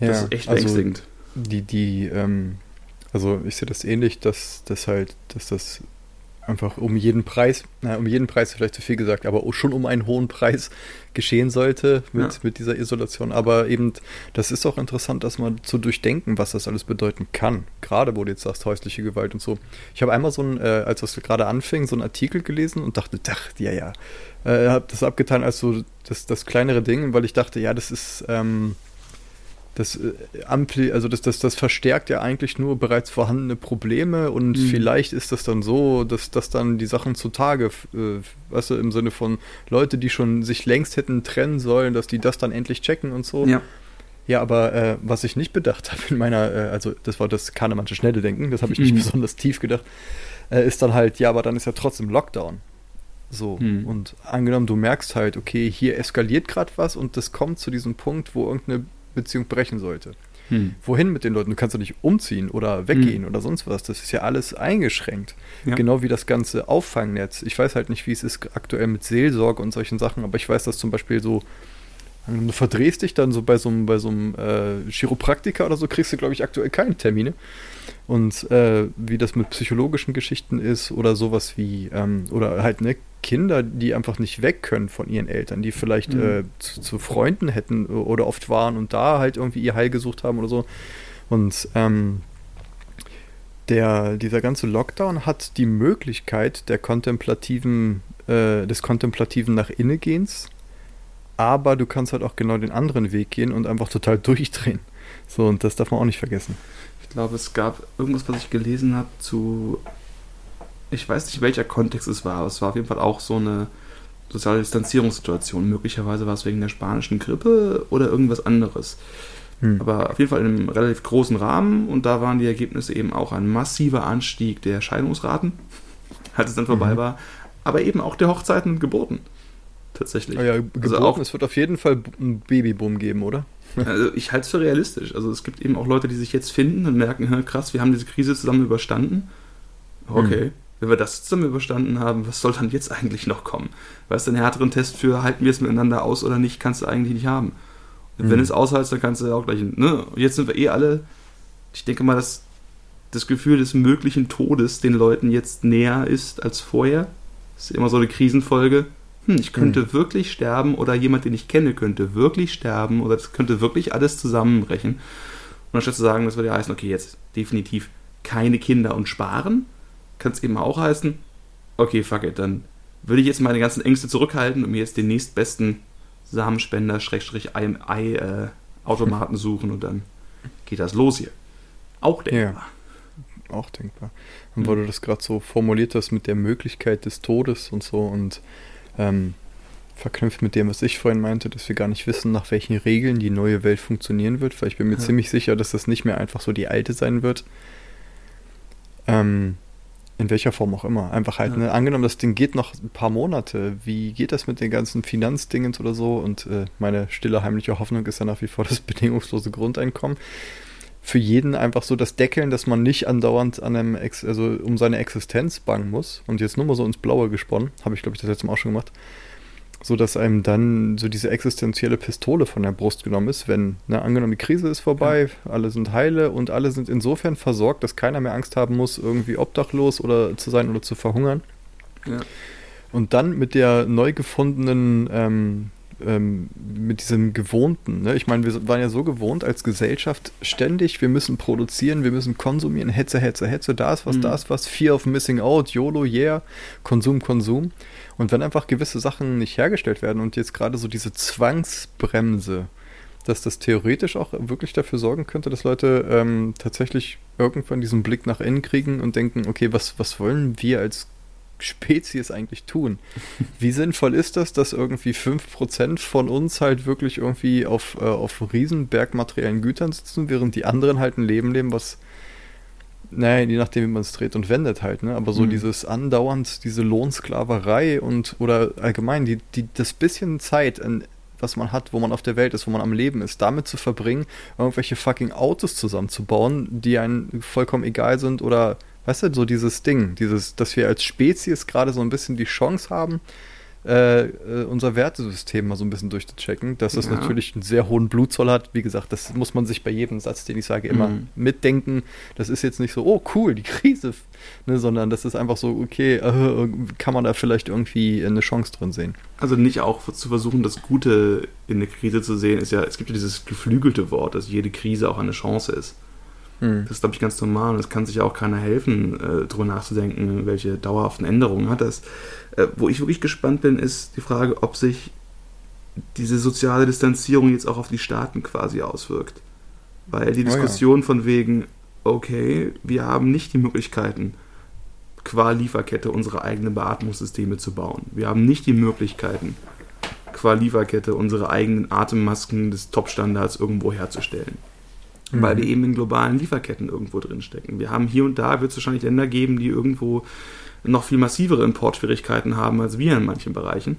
Speaker 1: Ja, das ist echt also beängstigend. Die, die, ähm, also ich sehe das ähnlich, dass das halt, dass das einfach um jeden Preis, na, um jeden Preis vielleicht zu viel gesagt, aber schon um einen hohen Preis geschehen sollte mit, ja. mit dieser Isolation. Aber eben, das ist auch interessant, dass man zu durchdenken, was das alles bedeuten kann. Gerade wo du jetzt sagst, häusliche Gewalt und so. Ich habe einmal so ein, äh, als das gerade anfing, so einen Artikel gelesen und dachte, ach, ja, ja. Äh, habe das abgetan als so das, das kleinere Ding, weil ich dachte, ja, das ist, ähm, das äh, Ampli, also das, das, das verstärkt ja eigentlich nur bereits vorhandene Probleme und mhm. vielleicht ist das dann so, dass, dass dann die Sachen zutage, äh, weißt du, im Sinne von Leute, die schon sich längst hätten trennen sollen, dass die das dann endlich checken und so.
Speaker 2: Ja.
Speaker 1: Ja, aber äh, was ich nicht bedacht habe in meiner, äh, also das war das Kahnemannsche schnelle Denken, das habe ich nicht mhm. besonders tief gedacht, äh, ist dann halt, ja, aber dann ist ja trotzdem Lockdown. So, mhm. und angenommen, du merkst halt, okay, hier eskaliert gerade was und das kommt zu diesem Punkt, wo irgendeine Beziehung brechen sollte. Hm. Wohin mit den Leuten? Du kannst doch nicht umziehen oder weggehen hm. oder sonst was. Das ist ja alles eingeschränkt. Ja. Genau wie das ganze Auffangnetz. Ich weiß halt nicht, wie es ist aktuell mit Seelsorge und solchen Sachen, aber ich weiß, dass zum Beispiel so Du verdrehst dich dann so bei so einem, bei so einem äh, Chiropraktiker oder so, kriegst du, glaube ich, aktuell keine Termine. Und äh, wie das mit psychologischen Geschichten ist oder sowas wie, ähm, oder halt ne, Kinder, die einfach nicht weg können von ihren Eltern, die vielleicht mhm. äh, zu, zu, Freunden hätten oder oft waren und da halt irgendwie ihr Heil gesucht haben oder so. Und ähm, der, dieser ganze Lockdown hat die Möglichkeit der kontemplativen, äh, des kontemplativen nach Innegehens aber du kannst halt auch genau den anderen Weg gehen und einfach total (laughs) durchdrehen. So, und das darf man auch nicht vergessen.
Speaker 2: Ich glaube, es gab irgendwas, was ich gelesen habe zu. Ich weiß nicht, welcher Kontext es war, aber es war auf jeden Fall auch so eine soziale Distanzierungssituation. Möglicherweise war es wegen der spanischen Grippe oder irgendwas anderes. Hm. Aber auf jeden Fall in einem relativ großen Rahmen und da waren die Ergebnisse eben auch ein massiver Anstieg der Scheidungsraten, (laughs) als es dann vorbei mhm. war, aber eben auch der Hochzeiten und Geburten tatsächlich.
Speaker 1: Oh ja, also auch, es wird auf jeden Fall einen Babyboom geben, oder?
Speaker 2: Also ich halte es für realistisch. Also es gibt eben auch Leute, die sich jetzt finden und merken, krass, wir haben diese Krise zusammen überstanden. Okay, hm. wenn wir das zusammen überstanden haben, was soll dann jetzt eigentlich noch kommen? Weißt du, einen härteren Test für, halten wir es miteinander aus oder nicht, kannst du eigentlich nicht haben. Und hm. wenn es aushältst, dann kannst du auch gleich, ne, jetzt sind wir eh alle, ich denke mal, dass das Gefühl des möglichen Todes den Leuten jetzt näher ist als vorher. Das ist immer so eine Krisenfolge hm, ich könnte hm. wirklich sterben oder jemand, den ich kenne, könnte wirklich sterben oder es könnte wirklich alles zusammenbrechen. Und anstatt zu sagen, das würde ja heißen, okay, jetzt definitiv keine Kinder und sparen, kann es eben auch heißen, okay, fuck it, dann würde ich jetzt meine ganzen Ängste zurückhalten und mir jetzt den nächstbesten Samenspender, Schrägstrich, Ei, äh, Automaten (laughs) suchen und dann geht das los hier. Auch denkbar.
Speaker 1: Ja, auch denkbar. Und weil du das gerade so formuliert hast mit der Möglichkeit des Todes und so und ähm, verknüpft mit dem, was ich vorhin meinte, dass wir gar nicht wissen, nach welchen Regeln die neue Welt funktionieren wird, weil ich bin mir ja. ziemlich sicher, dass das nicht mehr einfach so die alte sein wird. Ähm, in welcher Form auch immer. Einfach halt, ja. ne, angenommen, das Ding geht noch ein paar Monate. Wie geht das mit den ganzen Finanzdingens oder so? Und äh, meine stille heimliche Hoffnung ist ja nach wie vor das bedingungslose Grundeinkommen. Für jeden einfach so das Deckeln, dass man nicht andauernd an einem, Ex also um seine Existenz bangen muss. Und jetzt nur mal so ins Blaue gesponnen, habe ich glaube ich das letzte Mal auch schon gemacht so dass einem dann so diese existenzielle Pistole von der Brust genommen ist, wenn, ne, angenommen, die Krise ist vorbei, ja. alle sind heile und alle sind insofern versorgt, dass keiner mehr Angst haben muss, irgendwie obdachlos oder zu sein oder zu verhungern. Ja. Und dann mit der neu gefundenen, ähm, ähm, mit diesem Gewohnten, ne? ich meine, wir waren ja so gewohnt als Gesellschaft ständig, wir müssen produzieren, wir müssen konsumieren, Hetze, Hetze, Hetze, da ist was, mhm. da ist was, Fear of Missing Out, YOLO, yeah, Konsum, Konsum. Und wenn einfach gewisse Sachen nicht hergestellt werden und jetzt gerade so diese Zwangsbremse, dass das theoretisch auch wirklich dafür sorgen könnte, dass Leute ähm, tatsächlich irgendwann diesen Blick nach innen kriegen und denken, okay, was, was wollen wir als Spezies eigentlich tun? Wie sinnvoll ist das, dass irgendwie 5% von uns halt wirklich irgendwie auf, äh, auf Riesenbergmateriellen Gütern sitzen, während die anderen halt ein Leben leben, was naja, je nachdem, wie man es dreht und wendet halt, ne? Aber so mhm. dieses andauernd, diese Lohnsklaverei und oder allgemein die, die, das bisschen Zeit, was man hat, wo man auf der Welt ist, wo man am Leben ist, damit zu verbringen, irgendwelche fucking Autos zusammenzubauen, die einem vollkommen egal sind oder weißt du, so dieses Ding, dieses, dass wir als Spezies gerade so ein bisschen die Chance haben, äh, äh, unser Wertesystem mal so ein bisschen durchzuchecken, dass es ja. natürlich einen sehr hohen Blutzoll hat. Wie gesagt, das muss man sich bei jedem Satz, den ich sage, immer mhm. mitdenken. Das ist jetzt nicht so, oh cool, die Krise, ne, sondern das ist einfach so, okay, äh, kann man da vielleicht irgendwie eine Chance drin sehen.
Speaker 2: Also nicht auch zu versuchen, das Gute in der Krise zu sehen, ist ja, es gibt ja dieses geflügelte Wort, dass jede Krise auch eine Chance ist. Hm. Das ist, glaube ich, ganz normal und es kann sich auch keiner helfen, äh, darüber nachzudenken, welche dauerhaften Änderungen hat das. Äh, wo ich wirklich gespannt bin, ist die Frage, ob sich diese soziale Distanzierung jetzt auch auf die Staaten quasi auswirkt. Weil die Diskussion oh ja. von wegen, okay, wir haben nicht die Möglichkeiten, qua Lieferkette unsere eigenen Beatmungssysteme zu bauen. Wir haben nicht die Möglichkeiten, qua Lieferkette unsere eigenen Atemmasken des Top-Standards irgendwo herzustellen. Mhm. Weil wir eben in globalen Lieferketten irgendwo drinstecken. Wir haben hier und da, wird es wahrscheinlich Länder geben, die irgendwo noch viel massivere Importschwierigkeiten haben als wir in manchen Bereichen.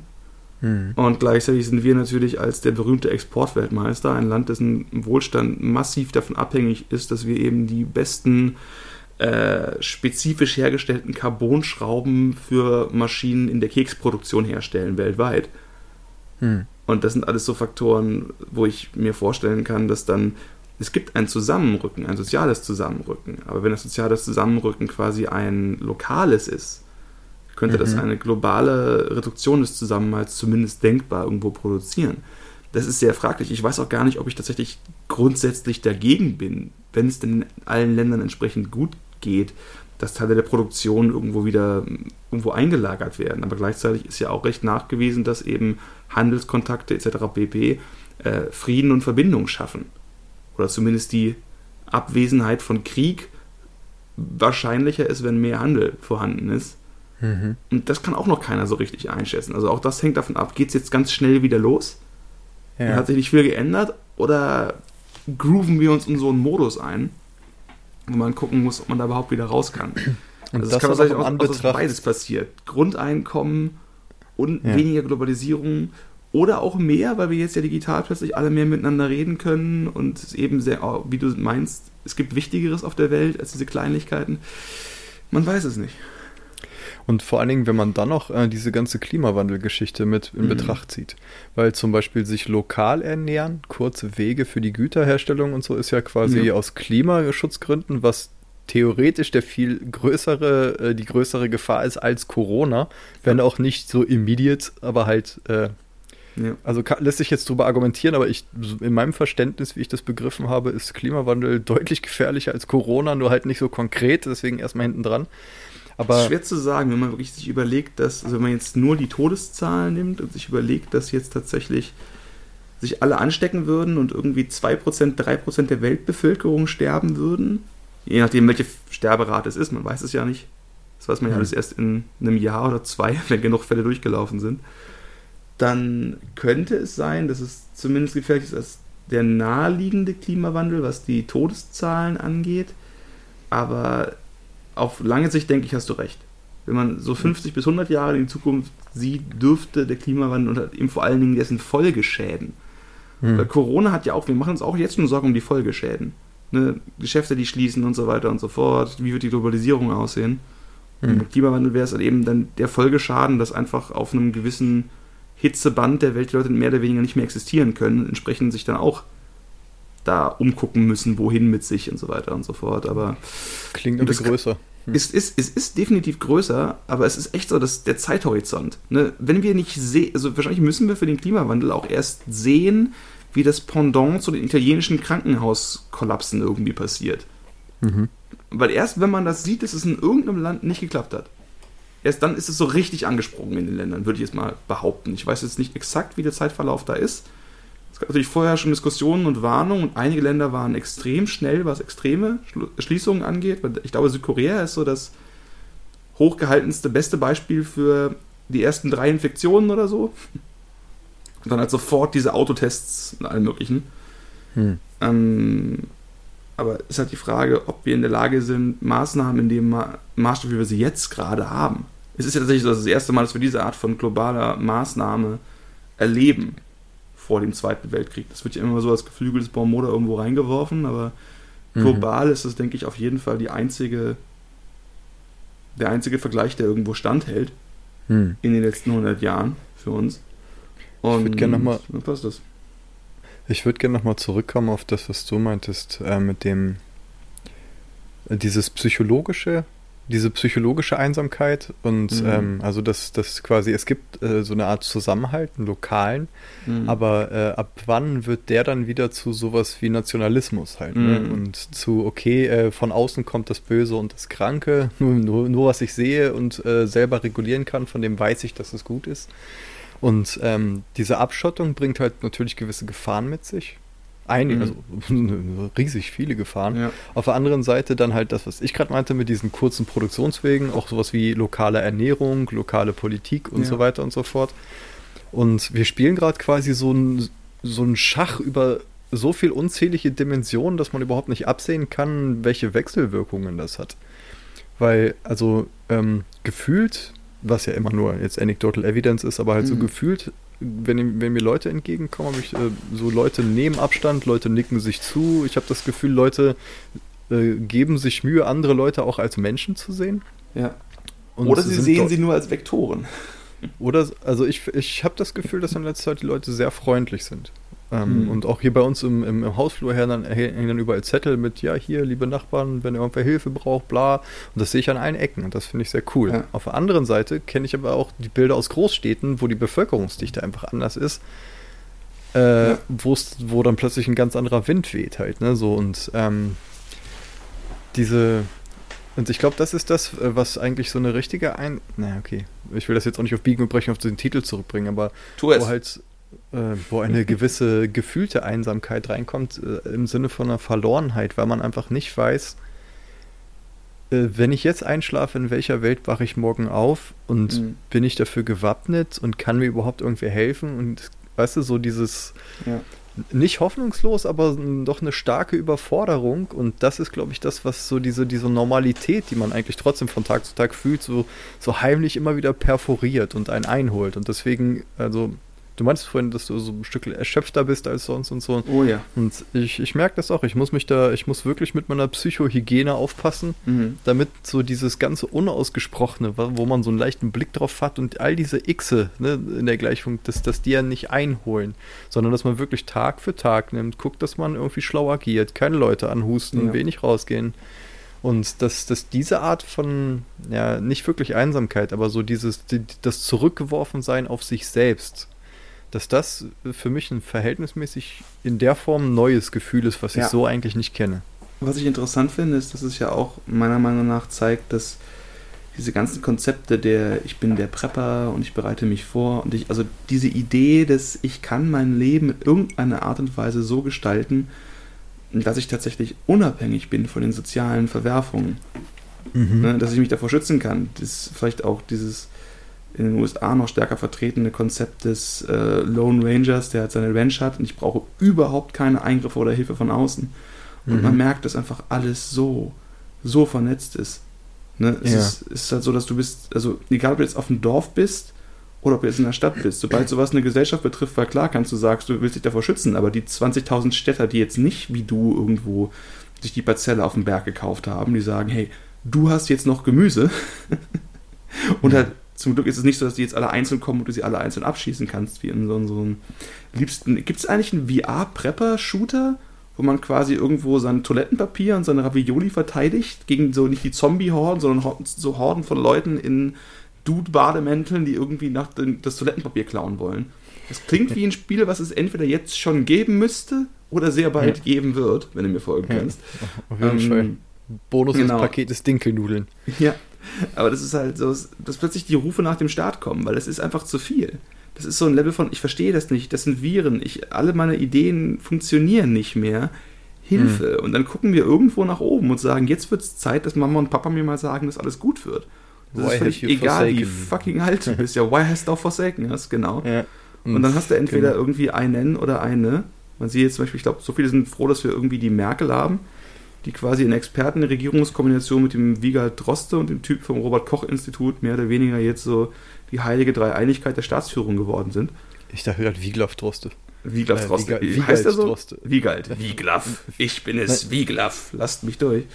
Speaker 2: Mhm. Und gleichzeitig sind wir natürlich als der berühmte Exportweltmeister, ein Land, dessen Wohlstand massiv davon abhängig ist, dass wir eben die besten äh, spezifisch hergestellten Carbonschrauben für Maschinen in der Keksproduktion herstellen weltweit. Hm. Und das sind alles so Faktoren, wo ich mir vorstellen kann, dass dann es gibt ein Zusammenrücken, ein soziales Zusammenrücken. Aber wenn das soziale Zusammenrücken quasi ein lokales ist, könnte mhm. das eine globale Reduktion des Zusammenhalts zumindest denkbar irgendwo produzieren. Das ist sehr fraglich. Ich weiß auch gar nicht, ob ich tatsächlich grundsätzlich dagegen bin, wenn es denn in allen Ländern entsprechend gut geht, dass Teile der Produktion irgendwo wieder irgendwo eingelagert werden. Aber gleichzeitig ist ja auch recht nachgewiesen, dass eben Handelskontakte etc. pp. Äh, Frieden und Verbindung schaffen. Oder zumindest die Abwesenheit von Krieg wahrscheinlicher ist, wenn mehr Handel vorhanden ist. Mhm. Und das kann auch noch keiner so richtig einschätzen. Also auch das hängt davon ab, geht es jetzt ganz schnell wieder los? Ja. Hat sich nicht viel geändert? Oder grooven wir uns in so einen Modus ein? wo man gucken muss, ob man da überhaupt wieder raus kann. Und also das kann auch, auch, dass beides passiert. Grundeinkommen und ja. weniger Globalisierung oder auch mehr, weil wir jetzt ja digital plötzlich alle mehr miteinander reden können und es eben sehr, wie du meinst, es gibt Wichtigeres auf der Welt als diese Kleinlichkeiten. Man weiß es nicht.
Speaker 1: Und vor allen Dingen, wenn man dann noch äh, diese ganze Klimawandelgeschichte mit in mhm. Betracht zieht. Weil zum Beispiel sich lokal ernähren, kurze Wege für die Güterherstellung und so ist ja quasi ja. aus Klimaschutzgründen, was theoretisch der viel größere, äh, die größere Gefahr ist als Corona, wenn auch nicht so immediate, aber halt äh, ja. Also kann, lässt sich jetzt darüber argumentieren, aber ich, in meinem Verständnis, wie ich das begriffen habe, ist Klimawandel (laughs) deutlich gefährlicher als Corona, nur halt nicht so konkret, deswegen erstmal hinten dran.
Speaker 2: Aber schwer zu sagen, wenn man wirklich sich überlegt, dass, also wenn man jetzt nur die Todeszahlen nimmt und sich überlegt, dass jetzt tatsächlich sich alle anstecken würden und irgendwie 2%, 3% der Weltbevölkerung sterben würden, je nachdem, welche Sterberate es ist, man weiß es ja nicht. Das weiß man ja mhm. alles erst in einem Jahr oder zwei, (laughs) wenn genug Fälle durchgelaufen sind. Dann könnte es sein, dass es zumindest gefährlich ist als der naheliegende Klimawandel, was die Todeszahlen angeht. Aber auf lange Sicht denke ich, hast du recht. Wenn man so 50 bis 100 Jahre in die Zukunft sieht, dürfte der Klimawandel und eben vor allen Dingen dessen Folgeschäden. Hm. Weil Corona hat ja auch, wir machen uns auch jetzt schon Sorgen um die Folgeschäden. Ne? Geschäfte, die schließen und so weiter und so fort. Wie wird die Globalisierung aussehen? Hm. Klimawandel wäre es halt eben dann der Folgeschaden, dass einfach auf einem gewissen Hitzeband der Welt die Leute mehr oder weniger nicht mehr existieren können, entsprechend sich dann auch da umgucken müssen, wohin mit sich und so weiter und so fort. Aber
Speaker 1: klingt irgendwie größer.
Speaker 2: Hm. Es, ist, es ist definitiv größer, aber es ist echt so, dass der Zeithorizont. Ne? Wenn wir nicht sehen, also wahrscheinlich müssen wir für den Klimawandel auch erst sehen, wie das Pendant zu den italienischen Krankenhauskollapsen irgendwie passiert. Mhm. Weil erst wenn man das sieht, dass es in irgendeinem Land nicht geklappt hat, erst dann ist es so richtig angesprungen in den Ländern, würde ich jetzt mal behaupten. Ich weiß jetzt nicht exakt, wie der Zeitverlauf da ist gab natürlich vorher schon Diskussionen und Warnungen und einige Länder waren extrem schnell, was extreme Schließungen angeht. Ich glaube, Südkorea ist so das hochgehaltenste, beste Beispiel für die ersten drei Infektionen oder so. Und dann halt sofort diese Autotests und allen möglichen. Hm. Ähm, aber ist halt die Frage, ob wir in der Lage sind, Maßnahmen in dem Maßstab, wie wir sie jetzt gerade haben. Es ist ja tatsächlich das erste Mal, dass wir diese Art von globaler Maßnahme erleben vor dem Zweiten Weltkrieg. Das wird ja immer so als geflügeltes Bonmot irgendwo reingeworfen, aber mhm. global ist es, denke ich, auf jeden Fall die einzige, der einzige Vergleich, der irgendwo standhält mhm. in den letzten 100 Jahren für uns.
Speaker 1: Und ich würde gerne nochmal. passt das. Ich würde gerne nochmal zurückkommen auf das, was du meintest, äh, mit dem äh, dieses psychologische diese psychologische Einsamkeit und mhm. ähm, also dass das quasi, es gibt äh, so eine Art Zusammenhalt, einen lokalen, mhm. aber äh, ab wann wird der dann wieder zu sowas wie Nationalismus halt ne? mhm. ne? und zu, okay, äh, von außen kommt das Böse und das Kranke, (laughs) nur, nur, nur was ich sehe und äh, selber regulieren kann, von dem weiß ich, dass es gut ist. Und ähm, diese Abschottung bringt halt natürlich gewisse Gefahren mit sich. einige, mhm. also (laughs) riesig viele gefahren. Ja. Auf der anderen Seite dann halt das, was ich gerade meinte, mit diesen kurzen Produktionswegen, auch sowas wie lokale Ernährung, lokale Politik und ja. so weiter und so fort. Und wir spielen gerade quasi so ein, so ein Schach über so viel unzählige Dimensionen, dass man überhaupt nicht absehen kann, welche Wechselwirkungen das hat. Weil, also ähm, gefühlt, was ja immer nur jetzt Anecdotal Evidence ist, aber halt mhm. so gefühlt, wenn, wenn, mir Leute entgegenkommen, habe ich äh, so Leute nehmen Abstand, Leute nicken sich zu. Ich habe das Gefühl, Leute äh, geben sich Mühe, andere Leute auch als Menschen zu sehen.
Speaker 2: Ja. Und oder sie sehen sie nur als Vektoren.
Speaker 1: Oder, also ich, ich habe das Gefühl, dass in letzter Zeit die Leute sehr freundlich sind. Ähm, mhm. Und auch hier bei uns im, im, im Hausflur her dann, hängen dann überall Zettel mit, ja, hier, liebe Nachbarn, wenn ihr irgendwer Hilfe braucht, bla. Und das sehe ich an allen Ecken und das finde ich sehr cool. Ja. Auf der anderen Seite kenne ich aber auch die Bilder aus Großstädten, wo die Bevölkerungsdichte einfach anders ist. Äh, ja. wo dann plötzlich ein ganz anderer Wind weht halt, ne? So und ähm, diese, und ich glaube, das ist das, äh, was eigentlich so eine richtige Ein. Na, okay. Ich will das jetzt auch nicht auf Biegen und Brechen auf den Titel zurückbringen, aber wo halt äh, wo eine (laughs) gewisse gefühlte Einsamkeit reinkommt, äh, im Sinne von einer Verlorenheit, weil man einfach nicht weiß, äh, wenn ich jetzt einschlafe, in welcher Welt wache ich morgen auf und mhm. bin ich dafür gewappnet und kann mir überhaupt irgendwie helfen und weißt du, so dieses ja. nicht hoffnungslos, aber doch eine starke Überforderung und das ist, glaube ich, das, was so diese, diese Normalität, die man eigentlich trotzdem von Tag zu Tag fühlt, so, so heimlich immer wieder perforiert und einen einholt und deswegen, also Du meinst vorhin, dass du so ein Stück erschöpfter bist als sonst und so.
Speaker 2: Oh ja.
Speaker 1: Und ich, ich merke das auch. Ich muss mich da, ich muss wirklich mit meiner Psychohygiene aufpassen, mhm. damit so dieses ganze Unausgesprochene, wo man so einen leichten Blick drauf hat und all diese Xe ne, in der Gleichung, dass, dass die ja nicht einholen, sondern dass man wirklich Tag für Tag nimmt, guckt, dass man irgendwie schlau agiert, keine Leute anhusten, ja. wenig rausgehen. Und dass, dass diese Art von, ja, nicht wirklich Einsamkeit, aber so dieses, die, das Zurückgeworfensein auf sich selbst, dass das für mich ein verhältnismäßig in der Form neues Gefühl ist, was ja. ich so eigentlich nicht kenne.
Speaker 2: Was ich interessant finde, ist, dass es ja auch meiner Meinung nach zeigt, dass diese ganzen Konzepte der ich bin der Prepper und ich bereite mich vor und ich also diese Idee, dass ich kann mein Leben in irgendeiner Art und Weise so gestalten, dass ich tatsächlich unabhängig bin von den sozialen Verwerfungen, mhm. ne, dass ich mich davor schützen kann, das ist vielleicht auch dieses in den USA noch stärker vertretene Konzept des äh, Lone Rangers, der halt seine Ranch hat und ich brauche überhaupt keine Eingriffe oder Hilfe von außen. Und mhm. man merkt, dass einfach alles so, so vernetzt ist. Ne? Es, ja. ist, ist halt so, dass du bist, also egal ob du jetzt auf dem Dorf bist oder ob du jetzt in der Stadt bist, sobald (clears throat) sowas eine Gesellschaft betrifft, weil klar kannst du sagen, du willst dich davor schützen, aber die 20.000 Städter, die jetzt nicht wie du irgendwo sich die Parzelle auf dem Berg gekauft haben, die sagen, hey, du hast jetzt noch Gemüse (laughs) und halt zum Glück ist es nicht so, dass die jetzt alle einzeln kommen und du sie alle einzeln abschießen kannst, wie in so, so einem liebsten. Gibt es eigentlich einen VR-Prepper-Shooter, wo man quasi irgendwo sein Toilettenpapier und seine Ravioli verteidigt gegen so nicht die Zombie-Horden, sondern so Horden von Leuten in Dude-Bademänteln, die irgendwie nach den, das Toilettenpapier klauen wollen? Das klingt wie ein Spiel, was es entweder jetzt schon geben müsste oder sehr bald ja. geben wird, wenn du mir folgen kannst.
Speaker 1: Auf jeden ähm, Fall. Bonus genau. Paket ist Dinkelnudeln.
Speaker 2: Ja, aber das ist halt so, dass plötzlich die Rufe nach dem Start kommen, weil das ist einfach zu viel. Das ist so ein Level von, ich verstehe das nicht, das sind Viren, ich, alle meine Ideen funktionieren nicht mehr. Hilfe. Mhm. Und dann gucken wir irgendwo nach oben und sagen, jetzt wird es Zeit, dass Mama und Papa mir mal sagen, dass alles gut wird. Das why ist völlig egal, wie fucking alt du bist. Ja, why hast du forsaken hast, genau. Ja. Und, und, dann hast du entweder genau. irgendwie einen oder eine. Man sieht jetzt zum Beispiel, ich glaube, so viele sind froh, dass wir irgendwie die Merkel haben die quasi in Experten Regierungskombination mit dem Wiegald Droste und dem Typ vom Robert-Koch-Institut mehr oder weniger jetzt so die heilige Dreieinigkeit der Staatsführung geworden sind.
Speaker 1: Ich dachte gerade Wiglaf Droste.
Speaker 2: Wiglaf äh, Droste. Äh, Wie heißt er so? Droste. Wiegald. Wiglaf. Ich bin es, Wiglaf. Lasst mich durch.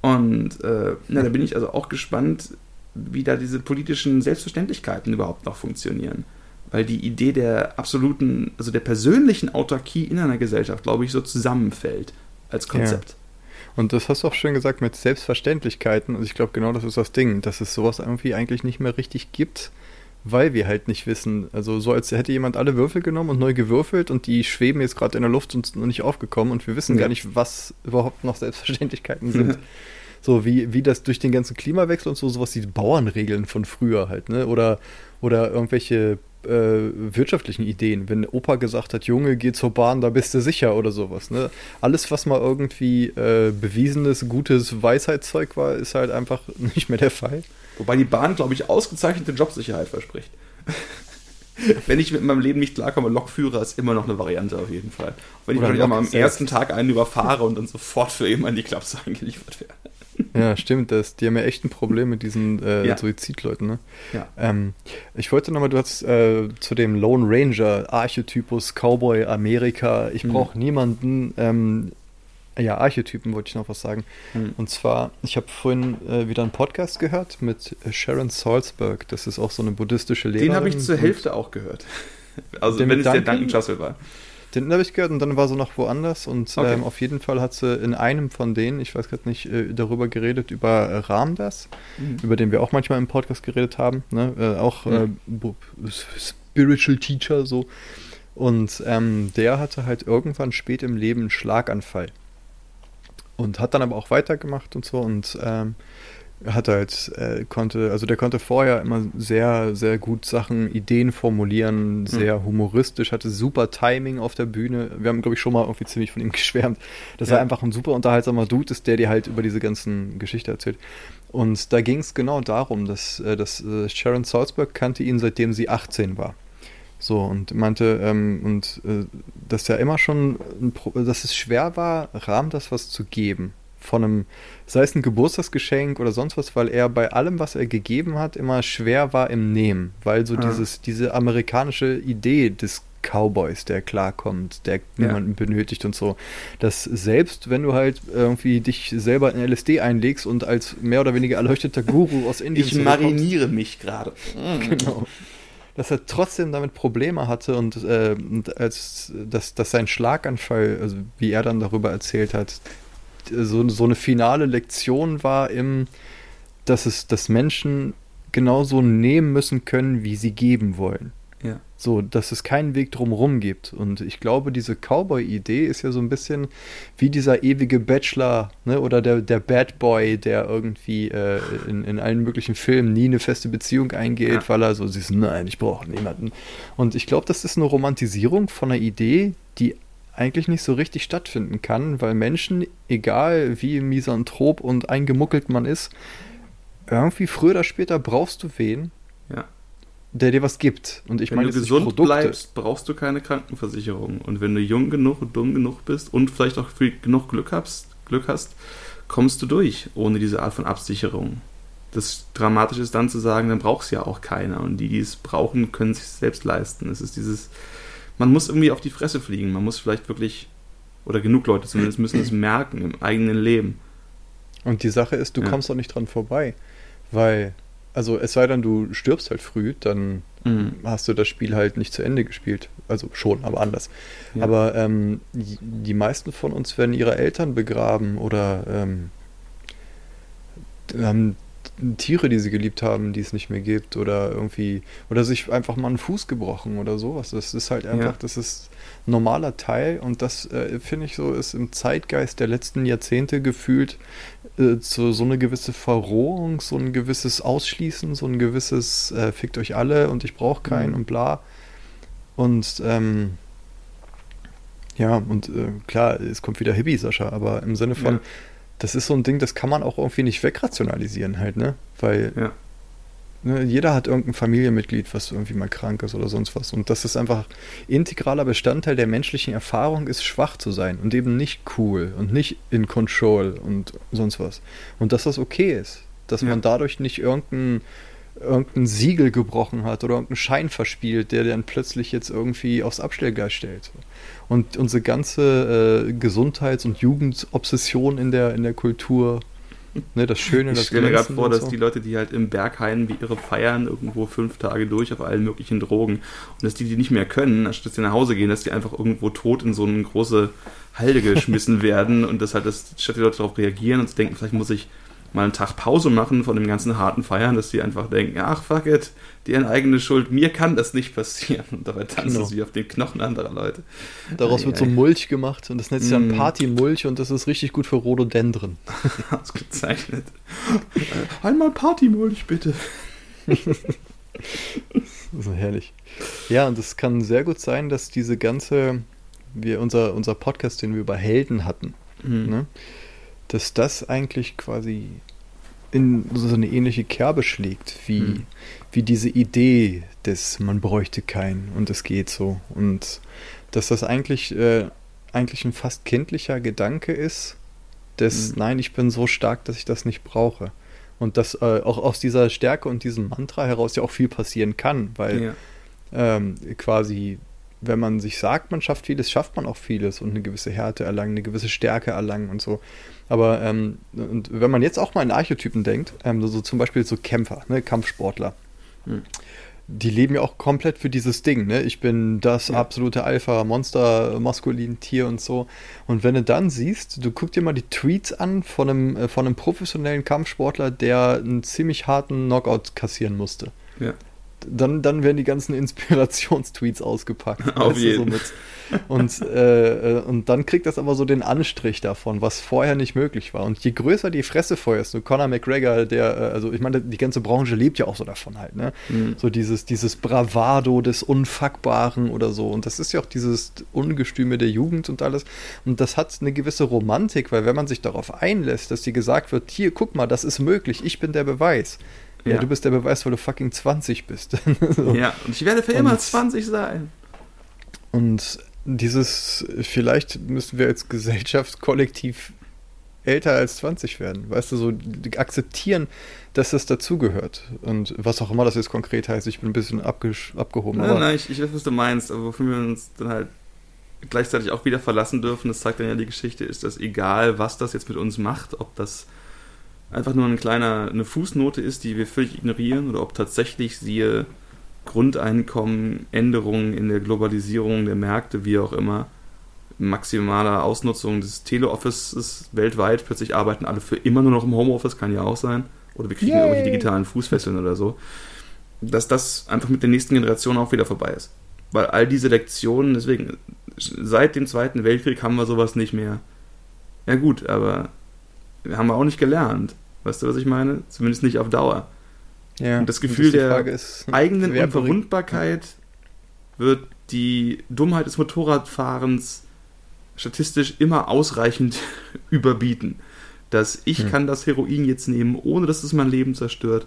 Speaker 2: Und äh, na, da bin ich also auch gespannt, wie da diese politischen Selbstverständlichkeiten überhaupt noch funktionieren. Weil die Idee der absoluten, also der persönlichen Autarkie in einer Gesellschaft, glaube ich, so zusammenfällt als Konzept.
Speaker 1: Ja. Und das hast du auch schön gesagt mit Selbstverständlichkeiten. Und ich glaube, genau das ist das Ding, dass es sowas irgendwie eigentlich nicht mehr richtig gibt, weil wir halt nicht wissen. Also so als hätte jemand alle Würfel genommen und neu gewürfelt und die schweben jetzt gerade in der Luft und sind noch nicht aufgekommen und wir wissen ja. gar nicht, was überhaupt noch Selbstverständlichkeiten sind. (laughs) so wie, wie das durch den ganzen Klimawechsel und so, sowas wie Bauernregeln von früher halt, ne? Oder, oder irgendwelche äh, wirtschaftlichen Ideen. Wenn Opa gesagt hat, Junge, geh zur Bahn, da bist du sicher oder sowas. Ne? Alles, was mal irgendwie äh, bewiesenes, gutes Weisheitszeug war, ist halt einfach (laughs) nicht mehr der Fall.
Speaker 2: Wobei die Bahn, glaube ich, ausgezeichnete Jobsicherheit verspricht. (laughs) Wenn ich mit meinem Leben nicht klarkomme, Lokführer ist immer noch eine Variante auf jeden Fall. Wenn ich Oder am ersten Tag einen überfahre und dann sofort für eben an die Klapse (laughs) eingeliefert werde.
Speaker 1: Ja, stimmt. Das, die haben ja echt ein Problem mit diesen äh, ja. Suizidleuten. Ne? Ja. Ähm, ich wollte nochmal, du hast äh, zu dem Lone Ranger, Archetypus, Cowboy, Amerika, ich brauche hm. niemanden. Ähm, ja, Archetypen wollte ich noch was sagen. Hm. Und zwar, ich habe vorhin äh, wieder einen Podcast gehört mit Sharon Salzberg. Das ist auch so eine buddhistische Lehrerin.
Speaker 2: Den habe ich zur Hälfte auch gehört. (laughs) Also wenn es der Duncan Trussell war.
Speaker 1: Den habe ich gehört und dann war sie noch woanders und okay. ähm, auf jeden Fall hat sie in einem von denen, ich weiß gerade nicht, äh, darüber geredet, über äh, Ramdas, mhm. über den wir auch manchmal im Podcast geredet haben, ne? äh, auch mhm. Spiritual Teacher so. Und ähm, der hatte halt irgendwann spät im Leben einen Schlaganfall. Und hat dann aber auch weitergemacht und so und ähm, hat halt, äh, konnte, also der konnte vorher immer sehr, sehr gut Sachen, Ideen formulieren, sehr mhm. humoristisch, hatte super Timing auf der Bühne. Wir haben, glaube ich, schon mal irgendwie ziemlich von ihm (laughs) geschwärmt, dass ja. er einfach ein super unterhaltsamer Dude ist, der dir halt über diese ganzen Geschichte erzählt. Und da ging es genau darum, dass, äh, dass äh, Sharon Salzberg kannte ihn, seitdem sie 18 war. So, und meinte, ähm, und äh, dass ja immer schon, dass es schwer war, Rahm das was zu geben von einem, sei es ein Geburtstagsgeschenk oder sonst was, weil er bei allem, was er gegeben hat, immer schwer war im Nehmen, weil so ja. dieses, diese amerikanische Idee des Cowboys, der klarkommt, der ja. niemanden benötigt und so. Dass selbst wenn du halt irgendwie dich selber in LSD einlegst und als mehr oder weniger erleuchteter Guru aus Indien.
Speaker 2: Ich mariniere mich gerade. (laughs)
Speaker 1: Genau. Dass er trotzdem damit Probleme hatte und, äh, und als dass, dass sein Schlaganfall, also wie er dann darüber erzählt hat, so, so eine finale Lektion war im, dass es, dass Menschen genauso nehmen müssen können, wie sie geben wollen. Ja. So, dass es keinen Weg drumherum gibt. Und ich glaube, diese Cowboy-Idee ist ja so ein bisschen wie dieser ewige Bachelor, ne, oder der, der Bad Boy, der irgendwie äh, in, in allen möglichen Filmen nie eine feste Beziehung eingeht, ja. weil er so ist, nein, ich brauche niemanden. Und ich glaube, das ist eine Romantisierung von einer Idee, die eigentlich nicht so richtig stattfinden kann, weil Menschen, egal wie misanthrop und eingemuckelt man ist, irgendwie früher oder später brauchst du wen, ja. der dir was gibt. Und ich
Speaker 2: wenn meine, du gesund bleibst, brauchst du keine Krankenversicherung. Und wenn du jung genug und dumm genug bist und vielleicht auch genug Glück hast, Glück hast, kommst du durch ohne diese Art von Absicherung. Das Dramatische ist dann zu sagen, dann brauchst du ja auch keiner. Und die, die es brauchen, können sich selbst leisten. Es ist dieses man muss irgendwie auf die Fresse fliegen. Man muss vielleicht wirklich, oder genug Leute zumindest, müssen es merken im eigenen Leben.
Speaker 1: Und die Sache ist, du ja. kommst auch nicht dran vorbei. Weil, also es sei denn, du stirbst halt früh, dann mhm. hast du das Spiel halt nicht zu Ende gespielt. Also schon, aber anders. Ja. Aber ähm, die meisten von uns werden ihre Eltern begraben oder ähm, haben Tiere, die sie geliebt haben, die es nicht mehr gibt oder irgendwie oder sich einfach mal einen Fuß gebrochen oder sowas. Das ist halt einfach, ja. das ist ein normaler Teil und das äh, finde ich so ist im Zeitgeist der letzten Jahrzehnte gefühlt äh, so, so eine gewisse Verrohung, so ein gewisses Ausschließen, so ein gewisses äh, fickt euch alle und ich brauche keinen mhm. und bla. Und ähm, ja, und äh, klar, es kommt wieder Hippie, Sascha, aber im Sinne von, ja das ist so ein Ding, das kann man auch irgendwie nicht wegrationalisieren halt, ne? Weil ja. ne, jeder hat irgendein Familienmitglied, was irgendwie mal krank ist oder sonst was. Und das ist einfach integraler Bestandteil der menschlichen Erfahrung, ist schwach zu sein und eben nicht cool und nicht in Control und sonst was. Und dass das okay ist, dass ja. man dadurch nicht irgendein irgendein Siegel gebrochen hat oder irgendeinen Schein verspielt, der dann plötzlich jetzt irgendwie aufs Abstellgleis stellt. Und unsere ganze äh, Gesundheits- und Jugendobsession in der, in der Kultur, ne, das Schöne,
Speaker 2: das Ich stelle mir gerade vor, dass so. die Leute, die halt im Berghain wie ihre feiern, irgendwo fünf Tage durch auf allen möglichen Drogen und dass die, die nicht mehr können, anstatt sie nach Hause gehen, dass die einfach irgendwo tot in so eine große Halde (laughs) geschmissen werden und dass halt das, statt die Leute darauf reagieren und denken, vielleicht muss ich mal einen Tag Pause machen von dem ganzen harten Feiern, dass die einfach denken, ach fuck it, deren eigene Schuld, mir kann das nicht passieren. Und dabei tanzen genau. sie auf den Knochen anderer Leute.
Speaker 1: Daraus ei, wird ei. so Mulch gemacht und das nennt sich dann mm. Partymulch und das ist richtig gut für Rhododendren. (laughs)
Speaker 2: Ausgezeichnet. Einmal Partymulch, bitte. (laughs)
Speaker 1: das ist so herrlich. Ja, und es kann sehr gut sein, dass diese ganze, wir, unser, unser Podcast, den wir über Helden hatten, mhm. ne, dass das eigentlich quasi in so eine ähnliche Kerbe schlägt, wie, mhm. wie diese Idee des man bräuchte keinen und es geht so. Und dass das eigentlich, äh, eigentlich ein fast kindlicher Gedanke ist, des mhm. Nein, ich bin so stark, dass ich das nicht brauche. Und dass äh, auch aus dieser Stärke und diesem Mantra heraus ja auch viel passieren kann, weil ja. ähm, quasi, wenn man sich sagt, man schafft vieles, schafft man auch vieles und eine gewisse Härte erlangen, eine gewisse Stärke erlangen und so. Aber ähm, und wenn man jetzt auch mal in Archetypen denkt, ähm, so, zum Beispiel so Kämpfer, ne, Kampfsportler, hm. die leben ja auch komplett für dieses Ding. Ne? Ich bin das ja. absolute Alpha-Monster, maskulin Tier und so. Und wenn du dann siehst, du guck dir mal die Tweets an von einem, äh, von einem professionellen Kampfsportler, der einen ziemlich harten Knockout kassieren musste. Ja dann, dann werden die ganzen (laughs) Inspirationstweets ausgepackt.
Speaker 2: Auf jeden.
Speaker 1: So und, äh, äh, und dann kriegt das aber so den Anstrich davon, was vorher nicht möglich war. Und je größer die Fresse feuerst, so Conor McGregor, der, äh, also ich meine, die ganze Branche lebt ja auch so davon halt, ne? Mhm. So dieses, dieses Bravado des Unfuckbaren oder so. Und das ist ja auch dieses Ungestüme der Jugend und alles. Und das hat eine gewisse Romantik, weil wenn man sich darauf einlässt, dass dir gesagt wird, hier, guck mal, das ist möglich, ich bin der Beweis ja. ja. du bist der Beweis, weil du fucking 20 bist. (laughs)
Speaker 2: so. Ja, und ich werde für und, immer 20 sein.
Speaker 1: Und dieses, vielleicht müssen wir als Gesellschaft kollektiv älter als 20 werden. Weißt du, so akzeptieren, dass das dazugehört. Und was auch immer das jetzt konkret heißt, ich bin ein bisschen abge abgehoben.
Speaker 2: Nein, nein, ich, ich weiß, was du meinst, aber wofür wir uns dann halt gleichzeitig auch wieder verlassen dürfen, das zeigt dann ja die Geschichte, ist das egal, was das jetzt mit uns macht, ob das einfach nur ein kleiner, eine Fußnote ist, die wir völlig ignorieren, oder ob tatsächlich siehe Grundeinkommen, Änderungen in der Globalisierung der Märkte, wie auch immer, maximaler Ausnutzung des Teleoffices weltweit, plötzlich arbeiten alle für immer nur noch im Homeoffice, kann ja auch sein, oder wir kriegen Yay. irgendwelche digitalen Fußfesseln oder so, dass das einfach mit der nächsten Generation auch wieder vorbei ist. Weil all diese Lektionen, deswegen, seit dem Zweiten Weltkrieg haben wir sowas nicht mehr. Ja gut, aber haben wir auch nicht gelernt. Weißt du, was ich meine? Zumindest nicht auf Dauer. Ja, und das Gefühl der ist, eigenen Unverwundbarkeit wird die Dummheit des Motorradfahrens statistisch immer ausreichend (laughs) überbieten. Dass ich hm. kann das Heroin jetzt nehmen, ohne dass es mein Leben zerstört.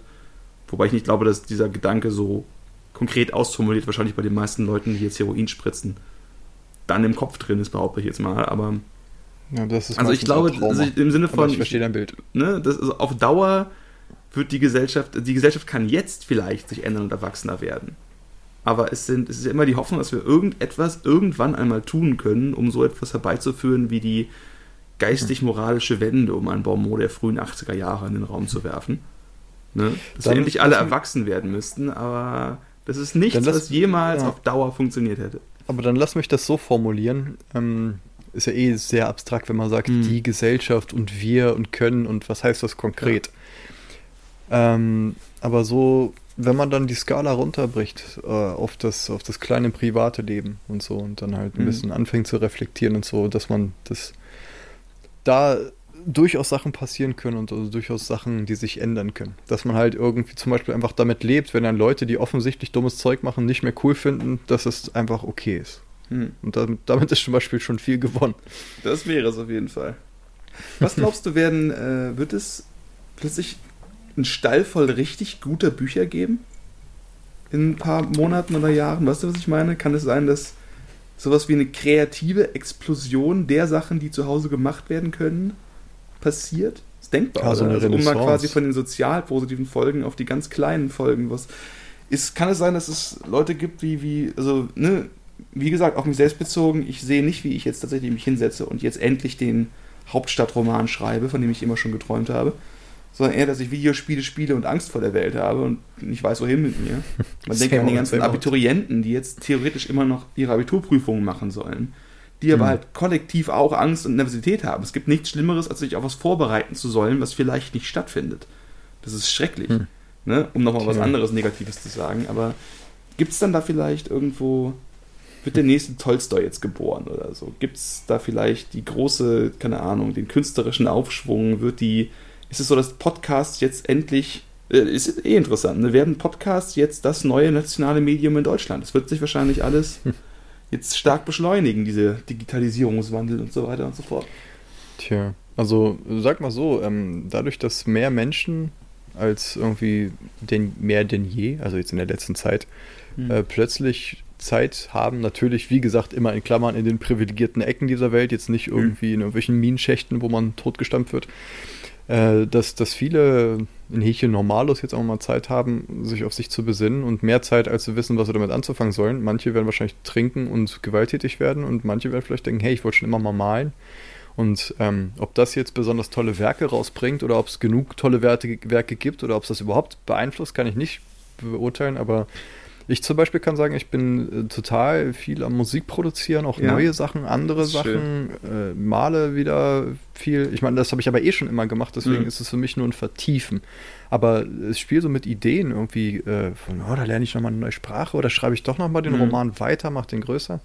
Speaker 2: Wobei ich nicht glaube, dass dieser Gedanke so konkret ausformuliert, wahrscheinlich bei den meisten Leuten, die jetzt Heroin spritzen, dann im Kopf drin ist, behaupte ich jetzt mal. Aber
Speaker 1: ja,
Speaker 2: also ich glaube, also im Sinne von. Aber
Speaker 1: ich verstehe dein Bild.
Speaker 2: Ne, das, also auf Dauer wird die Gesellschaft, die Gesellschaft kann jetzt vielleicht sich ändern und erwachsener werden. Aber es, sind, es ist ja immer die Hoffnung, dass wir irgendetwas irgendwann einmal tun können, um so etwas herbeizuführen wie die geistig-moralische Wende, um ein Bonmot der frühen 80er Jahre in den Raum zu werfen. Ne? Dass Dann, wir endlich alle erwachsen werden müssten, aber das ist nichts, was jemals ja. auf Dauer funktioniert hätte.
Speaker 1: Aber dann lass mich das so formulieren. Ähm, ist ja eh sehr abstrakt, wenn man sagt, mhm. die Gesellschaft und wir und können und was heißt das konkret. Ja. Ähm, aber so, wenn man dann die Skala runterbricht äh, auf, das, auf das kleine private Leben und so und dann halt ein mhm. bisschen anfängt zu reflektieren und so, dass man das da durchaus Sachen passieren können und also durchaus Sachen, die sich ändern können. Dass man halt irgendwie zum Beispiel einfach damit lebt, wenn dann Leute, die offensichtlich dummes Zeug machen, nicht mehr cool finden, dass es einfach okay ist. Hm. Und damit, damit, ist zum Beispiel schon viel gewonnen.
Speaker 2: Das wäre es auf jeden Fall. Was glaubst du, werden, äh, wird es plötzlich einen Stall voll richtig guter Bücher geben? In ein paar Monaten oder Jahren? Weißt du, was ich meine? Kann es sein, dass sowas wie eine kreative Explosion der Sachen, die zu Hause gemacht werden können, passiert? Das ist denkbar.
Speaker 1: Also, also
Speaker 2: um mal quasi von den sozial positiven Folgen auf die ganz kleinen Folgen was. Ist, kann es sein, dass es Leute gibt, wie, wie, also, ne, wie gesagt, auf mich selbst bezogen, ich sehe nicht, wie ich jetzt tatsächlich mich hinsetze und jetzt endlich den Hauptstadtroman schreibe, von dem ich immer schon geträumt habe, sondern eher, dass ich Videospiele spiele und Angst vor der Welt habe und nicht weiß, wohin mit mir. Man (laughs) denkt an die ganzen Abiturienten, die jetzt theoretisch immer noch ihre Abiturprüfungen machen sollen, die aber mhm. halt kollektiv auch Angst und Nervosität haben. Es gibt nichts Schlimmeres, als sich auf was vorbereiten zu sollen, was vielleicht nicht stattfindet. Das ist schrecklich. Mhm. Ne? Um nochmal was anderes Negatives zu sagen. Aber gibt es dann da vielleicht irgendwo wird der nächste Tolstoi jetzt geboren oder so? Gibt es da vielleicht die große, keine Ahnung, den künstlerischen Aufschwung? Wird die, ist es so, dass Podcasts jetzt endlich Äh, ist eh interessant. Ne? Werden Podcasts jetzt das neue nationale Medium in Deutschland? Das wird sich wahrscheinlich alles (laughs) jetzt stark beschleunigen, diese Digitalisierungswandel und so weiter und so fort.
Speaker 1: Tja, also sag mal so, ähm, dadurch, dass mehr Menschen als irgendwie denn, mehr denn je, also jetzt in der letzten Zeit, hm. äh, plötzlich Zeit haben, natürlich, wie gesagt, immer in Klammern in den privilegierten Ecken dieser Welt, jetzt nicht hm. irgendwie in irgendwelchen Minenschächten, wo man totgestampft wird, äh, dass, dass viele in Häkchen Normalos jetzt auch mal Zeit haben, sich auf sich zu besinnen und mehr Zeit, als zu wissen, was sie damit anzufangen sollen. Manche werden wahrscheinlich trinken und gewalttätig werden und manche werden vielleicht denken, hey, ich wollte schon immer mal malen. Und ähm, ob das jetzt besonders tolle Werke rausbringt oder ob es genug tolle Werte, Werke gibt oder ob es das überhaupt beeinflusst, kann ich nicht beurteilen, aber ich zum Beispiel kann sagen, ich bin äh, total viel am Musik produzieren, auch ja. neue Sachen, andere Sachen, äh, male wieder viel. Ich meine, das habe ich aber eh schon immer gemacht, deswegen mhm. ist es für mich nur ein Vertiefen. Aber es spielt so mit Ideen irgendwie äh, von, oh, da lerne ich nochmal eine neue Sprache oder schreibe ich doch nochmal den mhm. Roman weiter, mache den größer.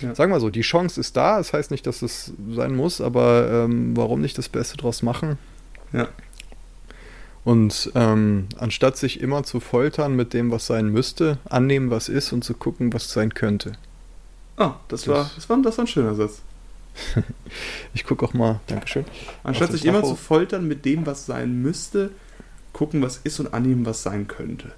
Speaker 1: Ja. Sagen wir so, die Chance ist da, das heißt nicht, dass es sein muss, aber ähm, warum nicht das Beste draus machen?
Speaker 2: Ja.
Speaker 1: Und ähm, anstatt sich immer zu foltern mit dem, was sein müsste, annehmen, was ist und zu gucken, was sein könnte.
Speaker 2: Ah, das, das, war, das, war, das war ein schöner Satz. (laughs)
Speaker 1: ich gucke auch mal, Dankeschön.
Speaker 2: Anstatt sich immer zu foltern mit dem, was sein müsste, gucken, was ist und annehmen, was sein könnte.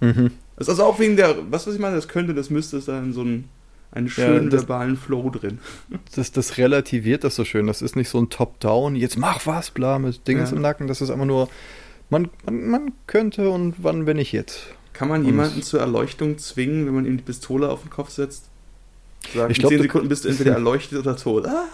Speaker 2: Mhm. Das ist also auch wegen der, was, was ich meine, das könnte, das müsste, ist dann so ein einen schönen ja, das, verbalen Flow drin.
Speaker 1: Das, das relativiert das so schön. Das ist nicht so ein Top-Down, jetzt mach was, bla, mit Dingens ja. im Nacken. Das ist einfach nur, man, man, man könnte und wann bin ich jetzt?
Speaker 2: Kann man und jemanden zur Erleuchtung zwingen, wenn man ihm die Pistole auf den Kopf setzt? Sagen, ich glaube, 10 Sekunden bist du entweder (laughs) erleuchtet oder tot. Ah.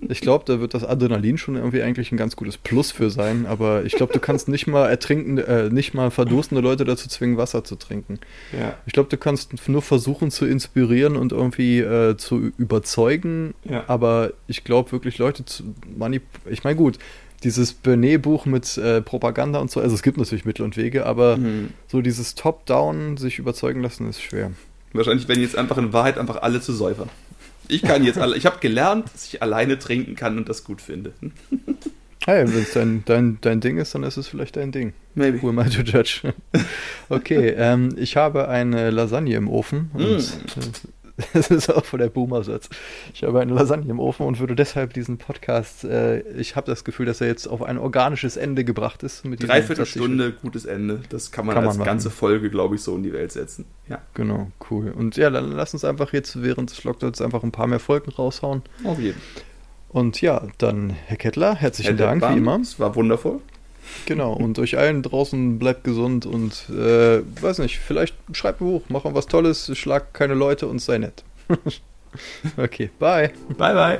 Speaker 1: Ich glaube, da wird das Adrenalin schon irgendwie eigentlich ein ganz gutes Plus für sein, aber ich glaube, du kannst nicht mal ertrinkende, äh, nicht mal verdurstende Leute dazu zwingen, Wasser zu trinken.
Speaker 2: Ja.
Speaker 1: Ich glaube, du kannst nur versuchen zu inspirieren und irgendwie äh, zu überzeugen,
Speaker 2: ja.
Speaker 1: aber ich glaube wirklich Leute zu manipulieren. Ich meine, gut, dieses Bernet-Buch mit äh, Propaganda und so, also es gibt natürlich Mittel und Wege, aber mhm. so dieses Top-Down sich überzeugen lassen ist schwer.
Speaker 2: Wahrscheinlich werden jetzt einfach in Wahrheit einfach alle zu Säufern. Ich kann jetzt, ich habe gelernt, dass ich alleine trinken kann und das gut finde.
Speaker 1: Hey, wenn es dein, dein, dein Ding ist, dann ist es vielleicht dein Ding.
Speaker 2: Maybe.
Speaker 1: Who am I to judge? (laughs) Okay, ähm, ich habe eine Lasagne im Ofen und mm. (laughs) Das ist auch voll der Boomer-Satz. Ich habe eine Lasagne im Ofen und würde deshalb diesen Podcast, äh, ich habe das Gefühl, dass er jetzt auf ein organisches Ende gebracht ist.
Speaker 2: Mit Dreiviertelstunde, gutes Ende. Das kann man kann als man ganze Folge, glaube ich, so in die Welt setzen.
Speaker 1: Ja. Genau, cool. Und ja, dann lass uns einfach jetzt während des Lockdowns einfach ein paar mehr Folgen raushauen.
Speaker 2: Auf jeden.
Speaker 1: Und ja, dann, Herr Kettler, herzlichen Herr Dank,
Speaker 2: Bahn, wie immer. Es war wundervoll.
Speaker 1: Genau, und euch allen draußen bleibt gesund und äh, weiß nicht, vielleicht schreibt ein Buch, mach was Tolles, schlag keine Leute und sei nett. (laughs) okay, bye.
Speaker 2: Bye, bye.